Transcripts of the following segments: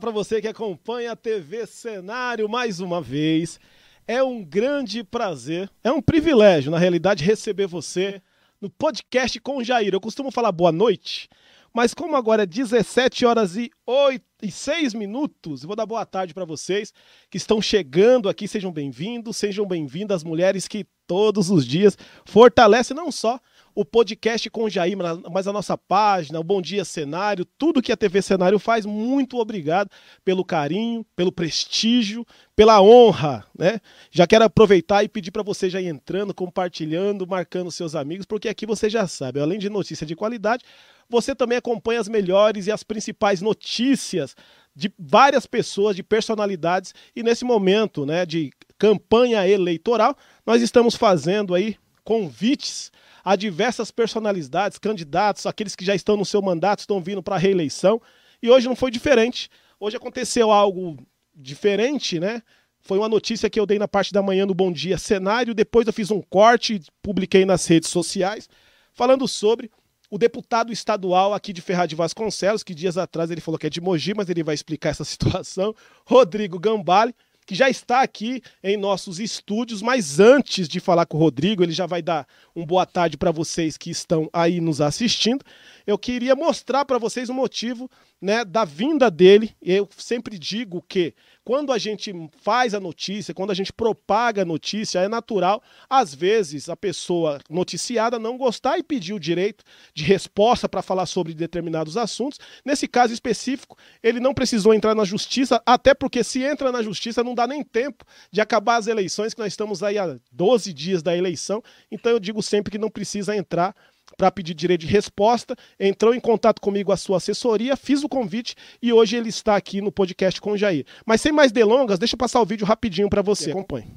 Para você que acompanha a TV Cenário mais uma vez. É um grande prazer, é um privilégio, na realidade, receber você no podcast com Jair. Eu costumo falar boa noite, mas como agora é 17 horas e, 8, e 6 minutos, eu vou dar boa tarde para vocês que estão chegando aqui. Sejam bem-vindos, sejam bem-vindas, mulheres que todos os dias fortalecem não só o podcast com o Jair, mas a nossa página, o Bom Dia Cenário, tudo que a TV Cenário faz. Muito obrigado pelo carinho, pelo prestígio, pela honra, né? Já quero aproveitar e pedir para você já ir entrando, compartilhando, marcando seus amigos, porque aqui você já sabe, além de notícia de qualidade, você também acompanha as melhores e as principais notícias de várias pessoas, de personalidades, e nesse momento, né, de campanha eleitoral, nós estamos fazendo aí convites a diversas personalidades, candidatos, aqueles que já estão no seu mandato, estão vindo para a reeleição. E hoje não foi diferente. Hoje aconteceu algo diferente, né? Foi uma notícia que eu dei na parte da manhã no Bom Dia Cenário. Depois eu fiz um corte e publiquei nas redes sociais, falando sobre o deputado estadual aqui de Ferraz de Vasconcelos, que dias atrás ele falou que é de Mogi, mas ele vai explicar essa situação, Rodrigo Gambale, que já está aqui em nossos estúdios, mas antes de falar com o Rodrigo, ele já vai dar um boa tarde para vocês que estão aí nos assistindo. Eu queria mostrar para vocês o motivo né, da vinda dele. Eu sempre digo que quando a gente faz a notícia, quando a gente propaga a notícia, é natural, às vezes, a pessoa noticiada não gostar e pedir o direito de resposta para falar sobre determinados assuntos. Nesse caso específico, ele não precisou entrar na justiça, até porque se entra na justiça não dá nem tempo de acabar as eleições, que nós estamos aí há 12 dias da eleição. Então eu digo sempre que não precisa entrar para pedir direito de resposta, entrou em contato comigo a sua assessoria, fiz o convite e hoje ele está aqui no podcast com o Jair. Mas sem mais delongas, deixa eu passar o vídeo rapidinho para você. Acompanhe.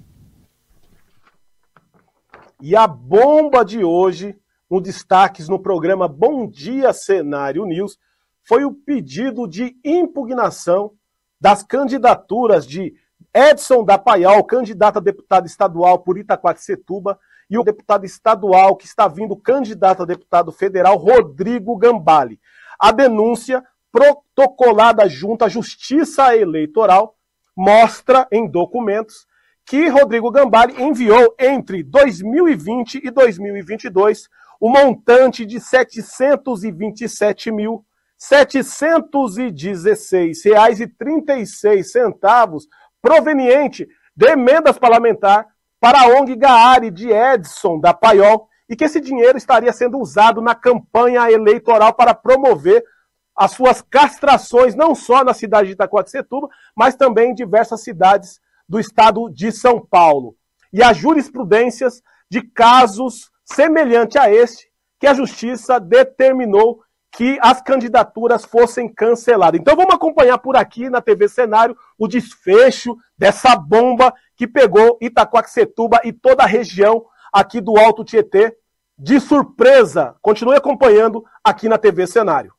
E a bomba de hoje, no destaques no programa Bom Dia Cenário News, foi o pedido de impugnação das candidaturas de Edson da Paial, candidato a deputado estadual por Itaquaquecetuba, e o deputado estadual que está vindo candidato a deputado federal, Rodrigo Gambale. A denúncia protocolada junto à Justiça Eleitoral mostra em documentos que Rodrigo Gambale enviou entre 2020 e 2022 o montante de R$ 727.716,36 proveniente de emendas parlamentar para a ONG Gaari de Edson da Paiol e que esse dinheiro estaria sendo usado na campanha eleitoral para promover as suas castrações, não só na cidade de Itacoaticetuba, mas também em diversas cidades do estado de São Paulo. E as jurisprudências de casos semelhantes a este que a justiça determinou que as candidaturas fossem canceladas. Então vamos acompanhar por aqui na TV Cenário o desfecho dessa bomba que pegou Itacoaxetuba e toda a região aqui do Alto Tietê de surpresa. Continue acompanhando aqui na TV Cenário.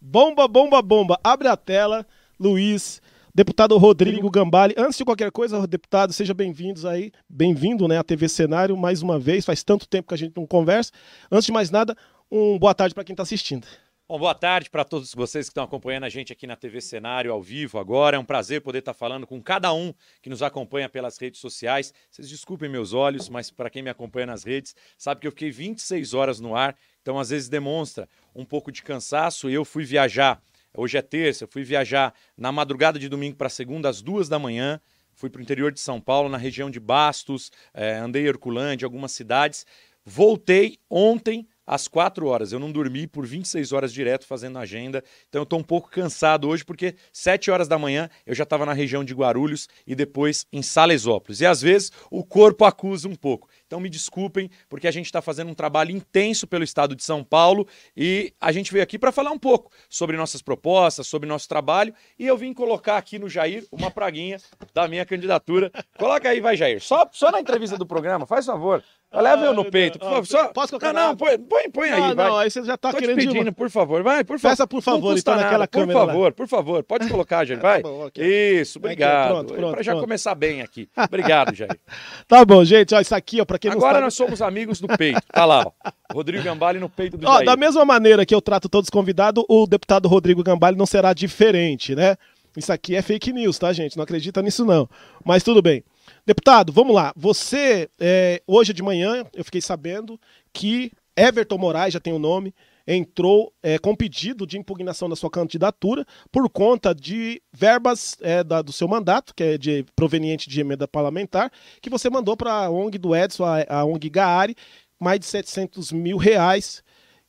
Bomba, bomba, bomba. Abre a tela, Luiz. Deputado Rodrigo Gambale, antes de qualquer coisa, deputado, seja bem-vindos aí, bem-vindo né, à TV Cenário mais uma vez, faz tanto tempo que a gente não conversa. Antes de mais nada, um boa tarde para quem está assistindo. Bom, boa tarde para todos vocês que estão acompanhando a gente aqui na TV Cenário ao vivo agora. É um prazer poder estar tá falando com cada um que nos acompanha pelas redes sociais. Vocês desculpem meus olhos, mas para quem me acompanha nas redes, sabe que eu fiquei 26 horas no ar, então às vezes demonstra um pouco de cansaço. Eu fui viajar, hoje é terça, eu fui viajar na madrugada de domingo para segunda às duas da manhã. Fui para o interior de São Paulo, na região de Bastos, eh, andei Herculândia, algumas cidades. Voltei ontem às 4 horas. Eu não dormi por 26 horas direto fazendo agenda, então eu estou um pouco cansado hoje, porque 7 horas da manhã eu já estava na região de Guarulhos e depois em Salesópolis. E às vezes o corpo acusa um pouco. Então me desculpem, porque a gente está fazendo um trabalho intenso pelo estado de São Paulo e a gente veio aqui para falar um pouco sobre nossas propostas, sobre nosso trabalho e eu vim colocar aqui no Jair uma praguinha da minha candidatura. Coloca aí, vai, Jair. Só, só na entrevista do programa, faz favor. Leva eu no Ah, peito, por não. favor. Só... Posso colocar Não, não, põe, põe, põe aí, não, vai. não, aí você já tá Tô te querendo pedindo, demais. por favor, vai, por favor. Peça, por favor, então, naquela câmera Por lá. favor, por favor, pode colocar, Jair, vai. Tá bom, ok. Isso, obrigado. pronto, pronto, Pra já pronto. começar bem aqui. Obrigado, Jair. Tá bom, gente, ó, isso aqui, ó, pra quem não Agora sabe... nós somos amigos do peito. Tá lá, ó. Rodrigo Gambale no peito do Ó, Jair. da mesma maneira que eu trato todos os convidados, o deputado Rodrigo Gambale não será diferente, né? Isso aqui é fake news, tá, gente? Não acredita nisso, não. Mas tudo bem. Deputado, vamos lá. Você, é, hoje de manhã, eu fiquei sabendo que Everton Moraes, já tem o nome, entrou é, com pedido de impugnação da sua candidatura por conta de verbas é, da- do seu mandato, que é de, proveniente de emenda parlamentar, que você mandou para a ONG do Edson, a, a ONG Gaari, mais de 700 mil reais.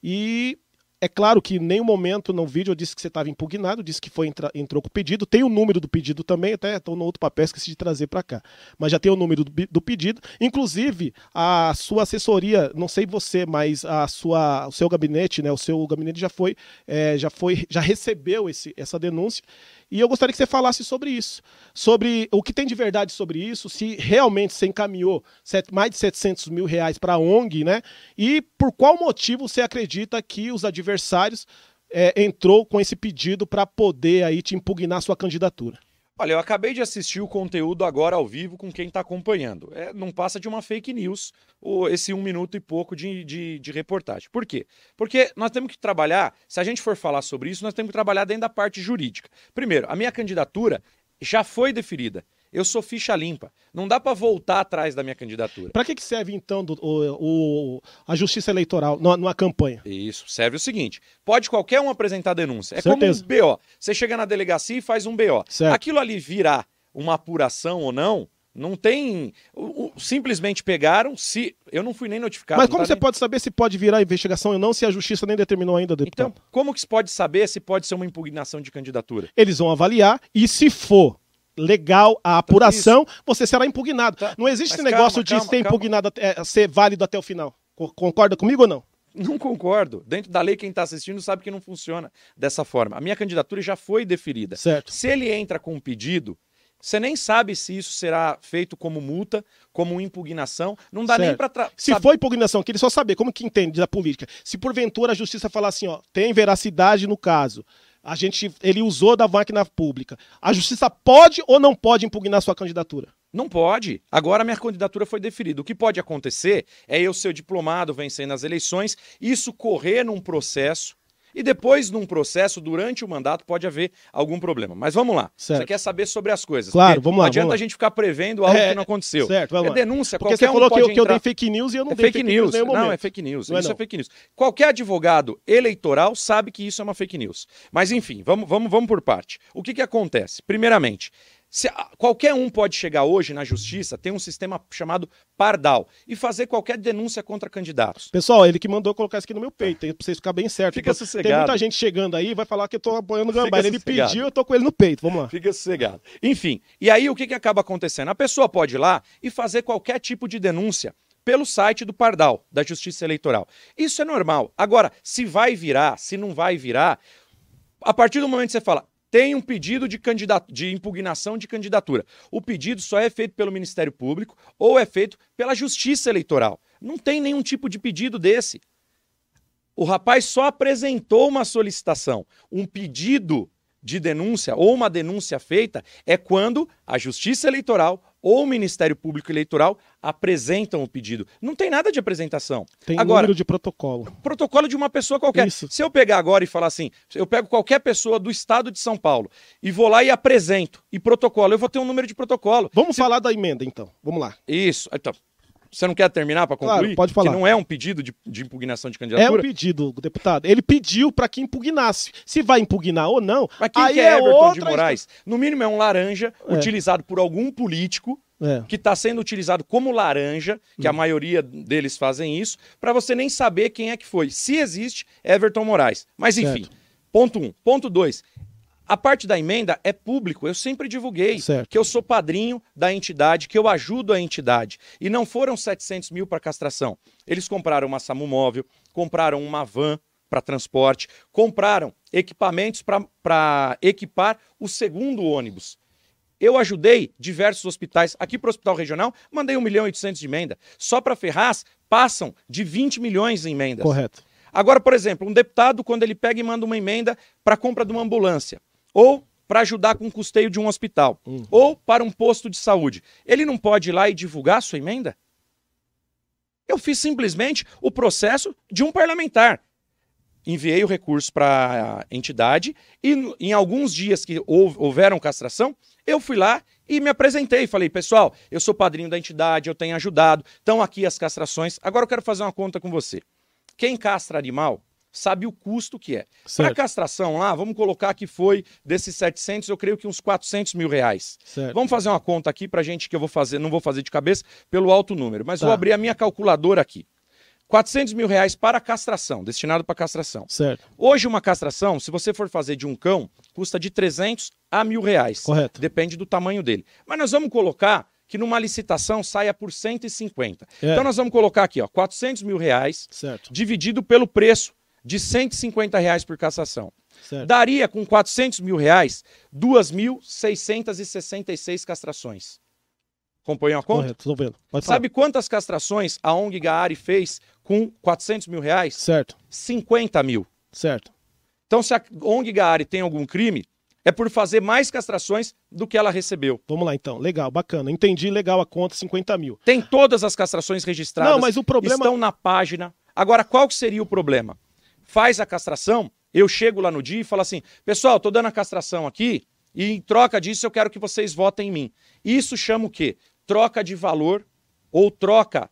E é claro que em nenhum momento no vídeo eu disse que você estava impugnado, disse que foi entra- entrou com o pedido. Tem o número do pedido também, até estou no outro papel, esqueci de trazer para cá. Mas já tem o número do, do pedido. Inclusive, a sua assessoria, não sei você, mas a sua, o seu gabinete, né? O seu gabinete já foi, é, já foi, já recebeu esse, essa denúncia. E eu gostaria que você falasse sobre isso, sobre o que tem de verdade sobre isso, se realmente você encaminhou mais de 700 mil reais para a ONG, né? E por qual motivo você acredita que os adversários é, entrou com esse pedido para poder aí te impugnar sua candidatura? Olha, eu acabei de assistir o conteúdo agora ao vivo com quem está acompanhando. É, não passa de uma fake news o- esse um minuto e pouco de, de, de reportagem. Por quê? Porque nós temos que trabalhar, se a gente for falar sobre isso, nós temos que trabalhar dentro da parte jurídica. Primeiro, a minha candidatura já foi deferida. Eu sou ficha limpa. Não dá para voltar atrás da minha candidatura. Para que, que serve então do- o- o- a justiça eleitoral numa, numa campanha? Isso, serve o seguinte: pode qualquer um apresentar denúncia. É Certeza. como um BO. Você chega na delegacia e faz um BO. Certo. Aquilo ali virar uma apuração ou não, não tem. o- o- simplesmente pegaram, se. Eu não fui nem notificado. Mas como tá você nem- pode saber se pode virar investigação ou não, se a justiça nem determinou ainda, deputado? Então, como que se pode saber se pode ser uma impugnação de candidatura? Eles vão avaliar e se for legal a apuração, você será impugnado. Tá. Não existe esse Mas negócio calma, de calma, ser calma. impugnado, até- é, ser válido até o final. Co- Concorda comigo ou não? Não concordo. Dentro da lei, quem está assistindo sabe que não funciona dessa forma. A minha candidatura já foi deferida. Certo. Se ele entra com um pedido, você nem sabe se isso será feito como multa, como impugnação. Não dá nem Certo. para. Se for impugnação, queria só saber como que entende da política. Se porventura a justiça falar assim, ó, tem veracidade no caso, a gente, ele usou da máquina pública, a justiça pode ou não pode impugnar sua candidatura? Não pode. Agora minha candidatura foi deferida. O que pode acontecer é eu ser diplomado vencendo as eleições, isso correr num processo. E depois, num processo, durante o mandato, pode haver algum problema. Mas vamos lá. Certo. Você quer saber sobre as coisas. Claro, vamos lá, Não adianta vamos lá. a gente ficar prevendo algo É, que não aconteceu. certo, vamos é denúncia, Porque qualquer você falou um que eu, que eu dei fake news e eu não É dei fake news. em nenhum Não, é fake news. Não é isso é, não. fake news. Qualquer advogado eleitoral sabe que isso é uma fake news. Mas enfim, vamos, vamos, vamos por parte. O que, que acontece? Primeiramente, se, qualquer um pode chegar hoje na justiça, tem um sistema chamado Pardal, e fazer qualquer denúncia contra candidatos. Pessoal, ele que mandou colocar isso aqui no meu peito, pra vocês ficarem bem certo. Fica Então, Tem sossegado. muita gente chegando aí, vai falar que eu tô apoiando o Gambá. Ele sossegado. pediu, eu tô com ele no peito. Vamos lá. Fica sossegado. Enfim, e aí o que, que acaba acontecendo? A pessoa pode ir lá e fazer qualquer tipo de denúncia pelo site do Pardal, da Justiça Eleitoral. Isso é normal. Agora, se vai virar, se não vai virar, a partir do momento que você fala, tem um pedido de, de impugnação de candidatura. O pedido só é feito pelo Ministério Público ou é feito pela Justiça Eleitoral. Não tem nenhum tipo de pedido desse. O rapaz só apresentou uma solicitação. Um pedido de denúncia ou uma denúncia feita é quando a Justiça Eleitoral ou o Ministério Público Eleitoral apresentam o pedido. Não tem nada de apresentação. Tem Agora, número de protocolo. protocolo de uma pessoa qualquer. Isso. Se eu pegar agora e falar assim, eu pego qualquer pessoa do estado de São Paulo e vou lá e apresento e protocolo, eu vou ter um número de protocolo. Vamos falar da emenda, então. Vamos lá. Isso. Então, você não quer terminar para concluir? Claro, pode falar. Que não é um pedido de, de impugnação de É um candidatura? pedido, deputado. Ele pediu para que impugnasse. Se vai impugnar ou não, Mas quem aí que é, Everton de outra Moraes? No mínimo é um laranja É. utilizado por algum político É. que está sendo utilizado como laranja, que Hum. a maioria deles fazem isso, para você nem saber quem é que foi. Se existe, Everton Moraes. Mas enfim, Certo. ponto um. Ponto dois. A parte da emenda é público, eu sempre divulguei Certo. que eu sou padrinho da entidade, que eu ajudo a entidade. E não foram 700 mil para castração. Eles compraram uma SAMU móvel, compraram uma van para transporte, compraram equipamentos para equipar o segundo ônibus. Eu ajudei diversos hospitais. Aqui para o Hospital Regional, mandei 1 milhão e 800 de emenda. Só para Ferraz, passam de 20 milhões em emendas. Correto. Agora, por exemplo, um deputado, quando ele pega e manda uma emenda para compra de uma ambulância, ou para ajudar com o custeio de um hospital, Hum. ou para um posto de saúde, ele não pode ir lá e divulgar a sua emenda? Eu fiz simplesmente o processo de um parlamentar. Enviei o recurso para a entidade e em alguns dias que houve- houveram castração, eu fui lá e me apresentei. Falei, pessoal, eu sou padrinho da entidade, eu tenho ajudado, estão aqui as castrações. Agora eu quero fazer uma conta com você. Quem castra animal sabe o custo que é. Para castração lá, vamos colocar que foi desses 700, eu creio que uns 400 mil reais. Certo. Vamos fazer uma conta aqui pra gente que eu vou fazer, não vou fazer de cabeça pelo alto número, mas Tá. vou abrir a minha calculadora aqui. 400 mil reais para castração, destinado para castração. Certo. Hoje uma castração, se você for fazer de um cão, custa de 300 a mil reais. Correto. Depende do tamanho dele. Mas nós vamos colocar que numa licitação saia por 150. É. Então nós vamos colocar aqui, ó, 400 mil reais Certo. dividido pelo preço de 150 reais por castração. Certo. Daria com 400 mil reais 2.666 castrações. Acompanhou a conta? Correto. Tô vendo. Pode falar. Sabe quantas castrações a ONG Gaari fez com 400 mil reais? Certo. 50 mil. Certo. Então, se a ONG Gaari tem algum crime, é por fazer mais castrações do que ela recebeu. Vamos lá então. Legal, bacana. Entendi legal a conta, 50 mil. Tem todas as castrações registradas. Não, mas o problema- Estão na página. Agora, qual que seria o problema? Faz a castração, eu chego lá no dia e falo assim, pessoal, tô dando a castração aqui e em troca disso eu quero que vocês votem em mim. Isso chama o quê? Troca de valor ou troca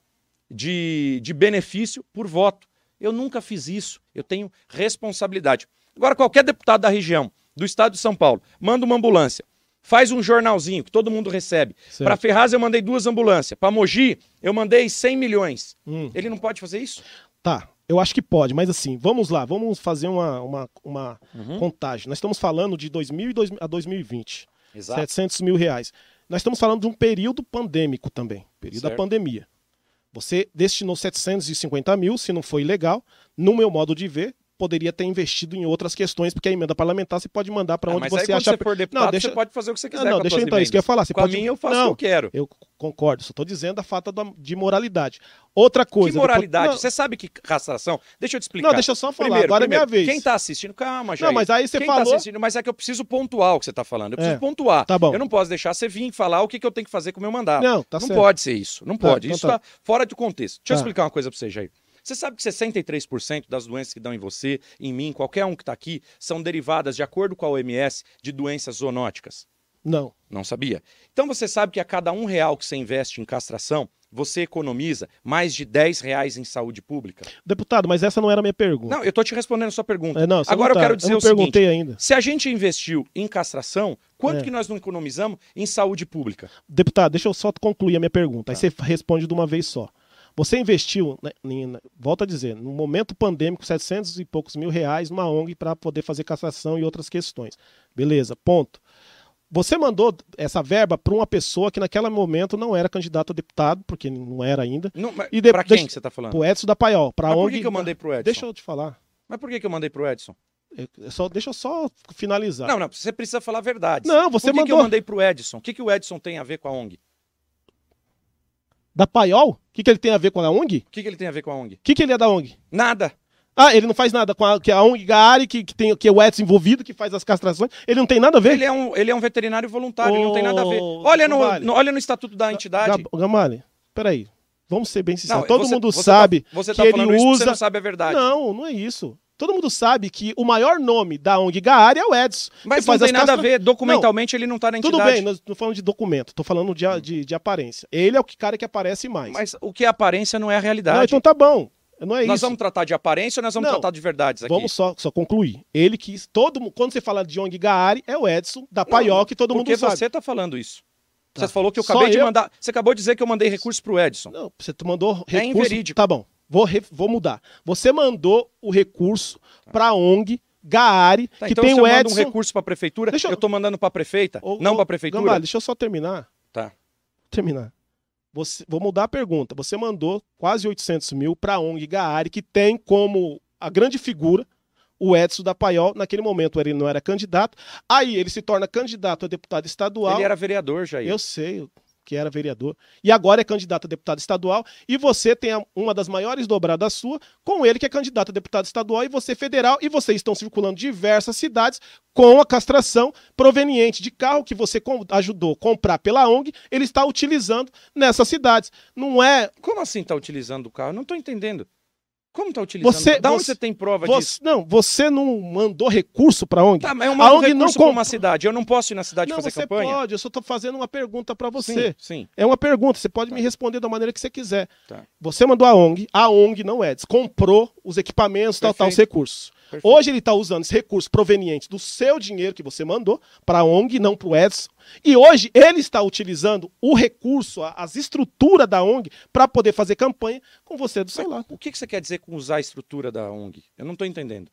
de, de benefício por voto. Eu nunca fiz isso. Eu tenho responsabilidade. Agora, qualquer deputado da região, do estado de São Paulo, manda uma ambulância, faz um jornalzinho que todo mundo recebe. Para Ferraz eu mandei duas ambulâncias. Para Mogi eu mandei 100 milhões. Hum. Ele não pode fazer isso? Tá, eu acho que pode, mas assim, vamos lá, vamos fazer uma, uma, uma Uhum. contagem. Nós estamos falando de 2000 e dois- a 2020, Exato. 700 mil reais. Nós estamos falando de um período pandêmico também, período da Certo. pandemia. Você destinou 750 mil, se não foi legal, no meu modo de ver, poderia ter investido em outras questões, porque a emenda parlamentar você pode mandar para Ah, onde aí você quando acha. você for deputado, Não, deixa- você pode fazer o que você quiser Não, não, deixa suas então, isso que eu ia falar. Você Com pode... a minha eu faço não, o que eu quero. Eu concordo, só estou dizendo a falta de moralidade. Outra coisa. Que moralidade? Não, Você sabe que castração... Deixa eu te explicar. não, deixa eu só falar, Primeiro, agora primeiro, é minha vez. Quem tá assistindo, calma, Jair. Não, mas aí você Quem falou- Tá assistindo, mas é que eu preciso pontuar o que você tá falando. Eu preciso É, pontuar. tá bom. Eu não posso deixar você vir falar o que, que eu tenho que fazer com o meu mandato. Não, tá não certo. pode ser isso. Não Tá, pode. então isso tá. tá fora de contexto. Deixa eu Tá. explicar uma coisa pra você, Jair. Você sabe que 63% das doenças que dão em você, em mim, qualquer um que tá aqui, são derivadas, de acordo com a OMS, de doenças zoonóticas? Não. Não sabia? Então você sabe que a cada um real que você investe em castração, você economiza mais de 10 reais em saúde pública? Deputado, mas essa não era a minha pergunta. Não, eu tô te respondendo a sua pergunta. É, não, Agora não tá. eu quero dizer não o seguinte: perguntei ainda. se a gente investiu em castração, quanto É. que nós não economizamos em saúde pública? Deputado, deixa eu só concluir a minha pergunta. Aí Tá. você responde de uma vez só. Você investiu, né, em- volta a dizer, no momento pandêmico, 700 e poucos mil reais numa ONG para poder fazer castração e outras questões. Beleza, ponto. Você mandou essa verba para uma pessoa que naquele momento não era candidato a deputado, porque não era ainda, Não, E de- pra quem deixa- que você tá falando? pro Edson da Paiol, para ONG. por que, que eu mandei pro Edson? Deixa eu te falar. Mas por que, que eu mandei pro Edson? Eu- só, deixa eu só finalizar. Não, não, você precisa falar a verdade. Não, você por que, que eu mandou- mandei pro Edson? O que, que o Edson tem a ver com a ONG? Da Paiol? O que, que ele tem a ver com a ONG? O que, que ele tem a ver com a ONG? O que, que ele é da ONG? Nada. Ah, ele não faz nada com a, que a ONG Gaari, que, que, tem, que é o Edson envolvido, que faz as castrações. Ele não tem nada a ver? Ele é um, ele é um veterinário voluntário, ele não tem nada a ver. Olha no, no- olha no estatuto da entidade. Gab- Gamali, peraí. Vamos ser bem sinceros. Não, Todo você- mundo você sabe tá, você que tá ele usa. você não sabe a verdade. Não, não é isso. Todo mundo sabe que o maior nome da ONG Gaari é o Edson. Mas que não tem nada a ver. Documentalmente ele não tá na entidade. Tudo bem, nós não falando de documento, tô falando de, de, de aparência. Ele é o que- cara que aparece mais. Mas o que é aparência não é a realidade. não, então tá bom. Não é nós isso. vamos tratar de aparência ou nós vamos Não. tratar de verdades aqui? Vamos só, só concluir. Ele quis. Todo, quando você fala de ONG Gaari, é o Edson, da Paiol, que todo Porque mundo sabe. você tá falando isso. Tá. Você falou que eu Só acabei de eu- mandar. Você acabou de dizer que eu mandei recurso pro Edson. Não, você mandou É recurso. inverídico. Tá bom. Vou, re- vou mudar. Você mandou o recurso pra ONG Gaari, Tá, que então tem o Edson. um recurso pra prefeitura, Deixa eu- tô mandando pra prefeita, Ô, não ô, pra prefeitura. Gambale, deixa eu só terminar. Tá. Terminar. Você, vou mudar a pergunta. Você mandou quase 800 mil pra ONG Gaari, que tem como a grande figura o Edson da Paiol. Naquele momento ele não era candidato. Aí ele se torna candidato a deputado estadual. Ele era vereador, Jair. Eu sei que era vereador, e agora é candidato a deputado estadual, e você tem uma das maiores dobradas sua com ele, que é candidato a deputado estadual, e você federal, e vocês estão circulando diversas cidades com a castração proveniente de carro que você ajudou comprar pela ONG, ele está utilizando nessas cidades. Não é. Como assim está utilizando o carro? Não estou entendendo. Como está utilizando? Você, da onde você, tem prova você, disso? Não, você não mandou recurso para a ONG. Tá, mas eu a mando ONG não comp- uma cidade. Eu não posso ir na cidade Não, fazer você campanha? pode, eu só estou fazendo uma pergunta para Sim, você. sim. É uma pergunta, você pode me responder da maneira que você quiser. Tá. Você mandou a ONG, a ONG não é, comprou os equipamentos, tal, tal, os Perfeito. recursos. Perfeito. Hoje ele está usando esse recurso proveniente do seu dinheiro que você mandou para a ONG, não para o Edson. E hoje ele está utilizando o recurso, as estruturas da ONG, para poder fazer campanha com você do seu lado. O que que você quer dizer com usar a estrutura da ONG? Eu não estou entendendo.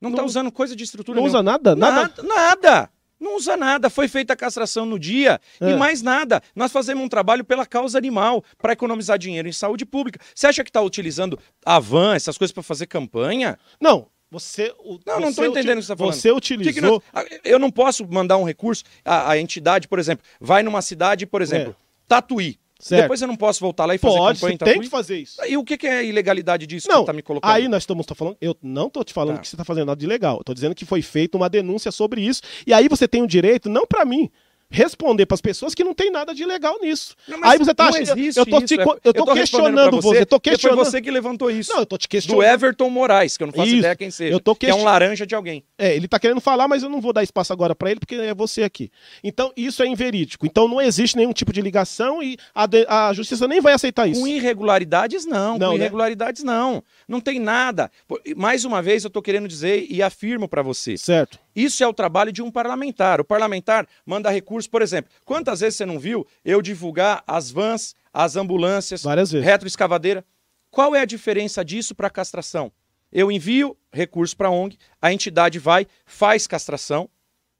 Não Não- está usando coisa de estrutura Não nenhuma. usa nada? Nada? Nada, nada. Não usa nada. Foi feita a castração no dia É. e mais nada. Nós fazemos um trabalho pela causa animal, para economizar dinheiro em saúde pública. Você acha que está utilizando a van, essas coisas para fazer campanha? Não, você. o- Não, não tô entendendo o que você tá falando. Você que que utilizou. Eu não posso mandar um recurso. A, a entidade, por exemplo, vai numa cidade, por exemplo, Tatuí. É. Certo. Depois eu não posso voltar lá e fazer Pode, campanha você tem Tatuí. que fazer isso. E o que, que é a ilegalidade disso que Não, você tá me colocando? Aí nós estamos falando, eu não estou te falando Tá. que você está fazendo nada de legal. Tô dizendo que foi feita uma denúncia sobre isso. E aí você tem o direito, não para mim, responder para as pessoas que não tem nada de legal nisso. Não, aí você tá achando, eu tô, te isso, é- eu tô respondendo questionando pra você, eu tô questionando. Foi você que levantou isso. Não, eu tô te do questionando. Everton Moraes, que eu não faço Isso. ideia quem seja. Eu tô Que é um laranja de alguém. É, ele tá querendo falar, mas eu não vou dar espaço agora para ele porque é você aqui. Então isso é inverídico. Então não existe nenhum tipo de ligação e a, de- a justiça nem vai aceitar isso. Com irregularidades, não. Não, com né? irregularidades, não. Não tem nada. Mais uma vez, eu tô querendo dizer e afirmo para você. Certo. Isso é o trabalho de um parlamentar. O parlamentar manda recurso, por exemplo. Quantas vezes você não viu eu divulgar as vans, as ambulâncias, retroescavadeira? Qual é a diferença disso para castração? Eu envio recurso para a ONG, a entidade vai, faz castração,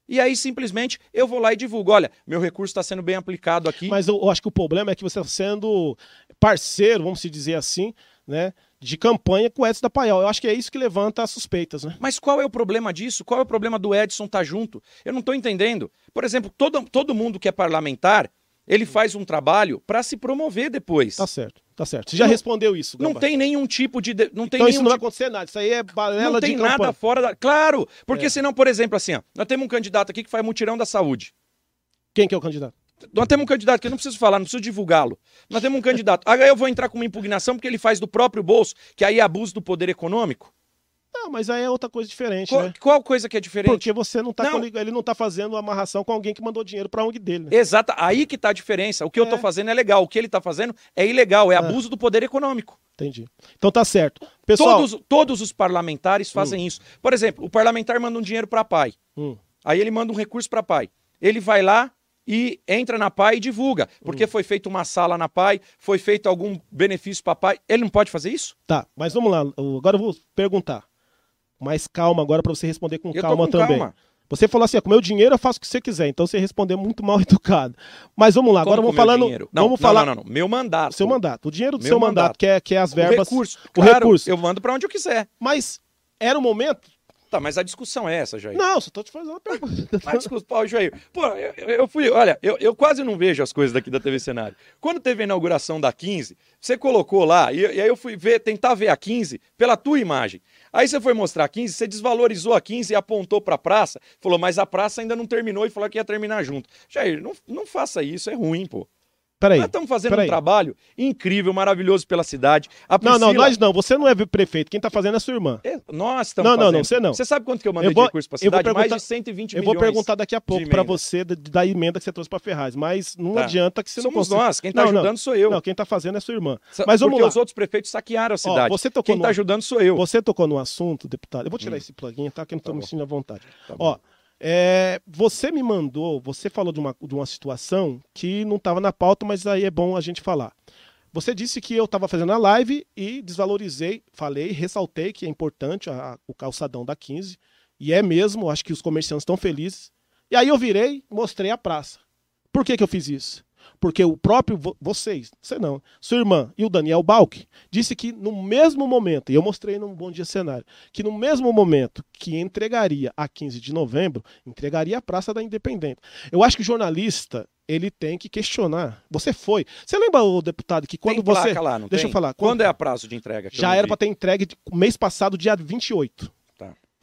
e aí simplesmente eu vou lá e divulgo. Olha, meu recurso está sendo bem aplicado aqui. Mas eu, eu acho que o problema é que você está sendo parceiro, vamos se dizer assim, né, de campanha com o Edson da Paiol. Eu acho que é isso que levanta as suspeitas, né? Mas qual é o problema disso? Qual é o problema do Edson estar junto? Eu não estou entendendo. Por exemplo, todo, todo mundo que é parlamentar, ele faz um trabalho para se promover depois. Tá certo, tá certo. Você já Não- respondeu isso, Não Gambá. tem nenhum tipo de. Não tem Então isso não vai tipo- acontecer nada. Isso aí é balela não tem nada campanha. fora da. Claro! Porque É. senão, por exemplo, assim, ó, nós temos um candidato aqui que faz mutirão da saúde. Quem que é o candidato? Nós temos um candidato que eu não preciso falar, não preciso divulgá-lo. Nós temos um candidato. Aí eu vou entrar com uma impugnação porque ele faz do próprio bolso, que aí é abuso do poder econômico. Não, mas aí é outra coisa diferente, Qual, né? qual coisa que é diferente? Porque você não tá Não. coli- ele não tá fazendo amarração com alguém que mandou dinheiro pra ONG dele, né? Exata, aí que tá a diferença. O que eu tô É. fazendo é legal, o que ele tá fazendo é ilegal, é abuso do poder econômico. Entendi. Então tá certo. Pessoal, Todos, todos os parlamentares fazem isso. Por exemplo, o parlamentar manda um dinheiro para pai. Hum. Aí ele manda um recurso para pai. Ele vai lá e entra na pai e divulga. Porque Hum. foi feita uma sala na pai, foi feito algum benefício para pai. Ele não pode fazer isso? tá, mas vamos lá. Agora eu vou perguntar. Mais calma agora pra você responder com Eu calma com também. calma. Você falou assim, com meu dinheiro eu faço o que você quiser. Então você respondeu muito mal educado. Mas vamos lá, agora Como vamos com o meu falando, dinheiro? Não, vamos não, falar não, não, não. Meu mandato. seu mandato, o dinheiro do Meu seu mandato, mandato. que é que é as O verbas, recurso. o Claro, recurso. Eu mando para onde eu quiser. Mas era o momento? Tá, mas a discussão é essa, Jair. Não, só tô te fazendo uma pergunta. Ah, desculpa, Paulo Jair. Pô, eu, eu fui, olha, eu, eu quase não vejo as coisas daqui da TV Cenário. Quando teve a inauguração da 15, você colocou lá, e, e aí eu fui ver, tentar ver a 15 pela tua imagem. Aí você foi mostrar a 15, você desvalorizou a 15 e apontou pra praça, falou, mas a praça ainda não terminou e falou que ia terminar junto. Jair, não, não faça isso, é ruim, pô. Peraí. Nós estamos fazendo peraí. um trabalho incrível, maravilhoso pela cidade. A Não, não, Priscila- nós não. Você não é prefeito. Quem tá fazendo é sua irmã. É, Nós estamos Não, não, fazendo. não, você não. Você sabe quanto que eu mandei Eu vou- de recurso eu vou cidade? Mais de 120 Eu milhões. vou perguntar daqui a pouco emenda. você da, da emenda que você trouxe pra Ferraz, mas não Tá. adianta que você Somos não consegue. nós, quem tá Não, não. ajudando sou eu. Não, quem tá fazendo é sua irmã. Sa- Mas vamos Porque lá. os outros prefeitos saquearam a Ó, cidade. você tocou Quem no tá ajudando sou eu. Você tocou no assunto, deputado. Eu vou tirar Hum. esse pluguinho, tá? Que eu não tô Tá me bom. sentindo à vontade. Tá Ó, é, você me mandou, você falou de uma, de uma situação que não estava na pauta, mas aí é bom a gente falar. Você disse que eu estava fazendo a live e desvalorizei, falei, ressaltei que é importante a- o calçadão da 15. E é mesmo, acho que os comerciantes estão felizes. E aí eu virei, mostrei a praça. Por que, que eu fiz isso? Porque o próprio, vo- vocês, você não, sua irmã e o Daniel Balk, disse que no mesmo momento, e eu mostrei num Bom Dia Cenário, que no mesmo momento que entregaria a 15 de novembro, entregaria a Praça da Independente. Eu acho que o jornalista, ele tem que questionar. Você foi. Você lembra, o deputado, que quando tem você. lá, não Deixa tem? eu falar. Quando é a prazo de entrega? Já era para ter entregue mês passado, dia 28.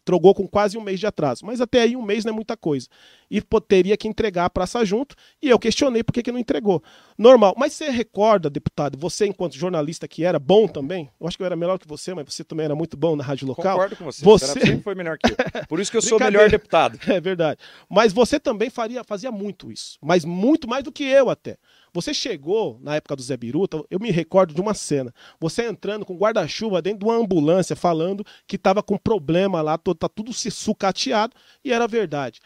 Trogou com quase um mês de atraso. Mas até aí um mês não é muita coisa. E pô, teria que entregar a praça junto. E eu questionei por que, que não entregou. Normal. Mas você recorda, deputado, você, enquanto jornalista que era bom também, eu acho que eu era melhor que você, mas você também era muito bom na rádio local. Concordo com você. Você- sempre foi melhor que eu. Por isso que eu sou melhor deputado. É verdade. Mas você também faria, fazia muito isso. Mas muito mais do que eu até. Você chegou na época do Zé Biruta, eu me recordo de uma cena. Você entrando com guarda-chuva dentro de uma ambulância, falando que estava com problema lá, tá tudo se sucateado, e era verdade.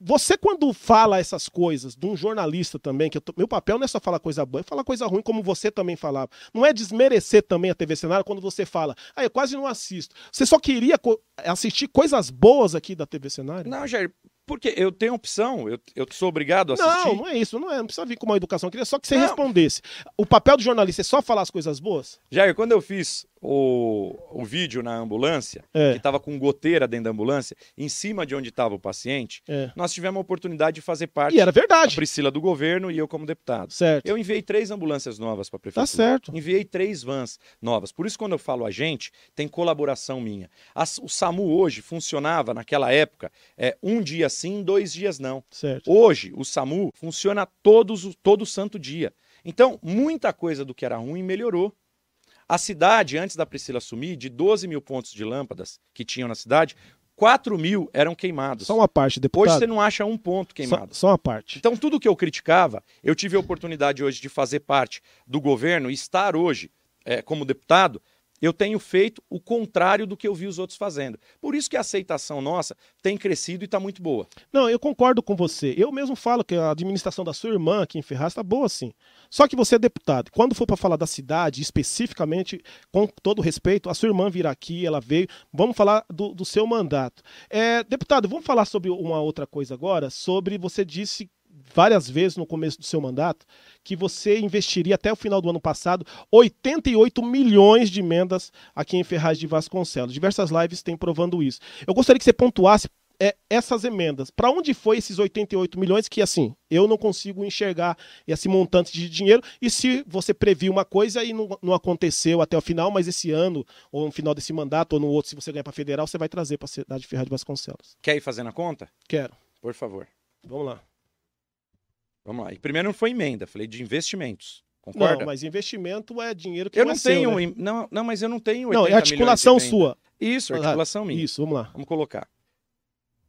Você, quando fala essas coisas, de um jornalista também, que tô- meu papel não é só falar coisa boa, é falar coisa ruim, como você também falava. Não é desmerecer também a TV Cenário quando você fala, ah, eu quase não assisto. Você só queria co- assistir coisas boas aqui da TV Cenário? Não, Jair, porque eu tenho opção, eu, eu sou obrigado a assistir. Não, não é isso, não é. Não precisa vir com uma educação. Eu queria só que você Não. respondesse. O papel do jornalista é só falar as coisas boas? Jair, quando eu fiz o, o vídeo na ambulância, É. que estava com goteira dentro da ambulância, em cima de onde estava o paciente, É. nós tivemos a oportunidade de fazer parte E era a verdade. Priscila do governo e eu como deputado. Certo. Eu enviei três ambulâncias novas para a prefeitura. Tá certo. Enviei três vans novas. Por isso, quando eu falo a gente, tem colaboração minha. As- o SAMU hoje funcionava, naquela época, é, um dia sim, dois dias não. Certo. Hoje, o SAMU funciona todos, os- todo santo dia. Então, muita coisa do que era ruim melhorou. A cidade, antes da Priscila assumir, de 12 mil pontos de lâmpadas que tinham na cidade, 4 mil eram queimados. Só uma parte, Hoje deputado. você não acha um ponto só, queimado. só uma parte. Então, tudo que eu criticava, eu tive a oportunidade hoje de fazer parte do governo e estar hoje eh, como deputado. Eu tenho feito o contrário do que eu vi os outros fazendo. Por isso que a aceitação nossa tem crescido e está muito boa. Não, eu concordo com você. Eu mesmo falo que a administração da sua irmã aqui em Ferraz está boa sim. Só que você é deputado. Quando for para falar da cidade, especificamente, com todo respeito, a sua irmã virá aqui, ela veio. Vamos falar do, do seu mandato. É, deputado, vamos falar sobre uma outra coisa agora. Sobre você disse várias vezes no começo do seu mandato que você investiria até o final do ano passado 88 milhões de emendas aqui em Ferraz de Vasconcelos. Diversas lives têm provando isso. Eu gostaria que você pontuasse é, essas emendas. Para onde foi esses 88 milhões que, assim, eu não consigo enxergar esse montante de dinheiro? E se você previu uma coisa e não, não aconteceu até o final, mas esse ano, ou no final desse mandato, ou no outro, se você ganhar para federal, você vai trazer para a cidade de Ferraz de Vasconcelos. Quer ir fazendo a conta? Quero. Por favor. Vamos lá. Vamos lá. E primeiro não foi emenda, falei de investimentos. Concorda? Não, mas investimento é dinheiro que Eu não, não é seu, tenho. né? Não, não, mas eu não tenho. 80 Não, é articulação sua. Isso, articulação minha. Isso, vamos lá. Vamos colocar.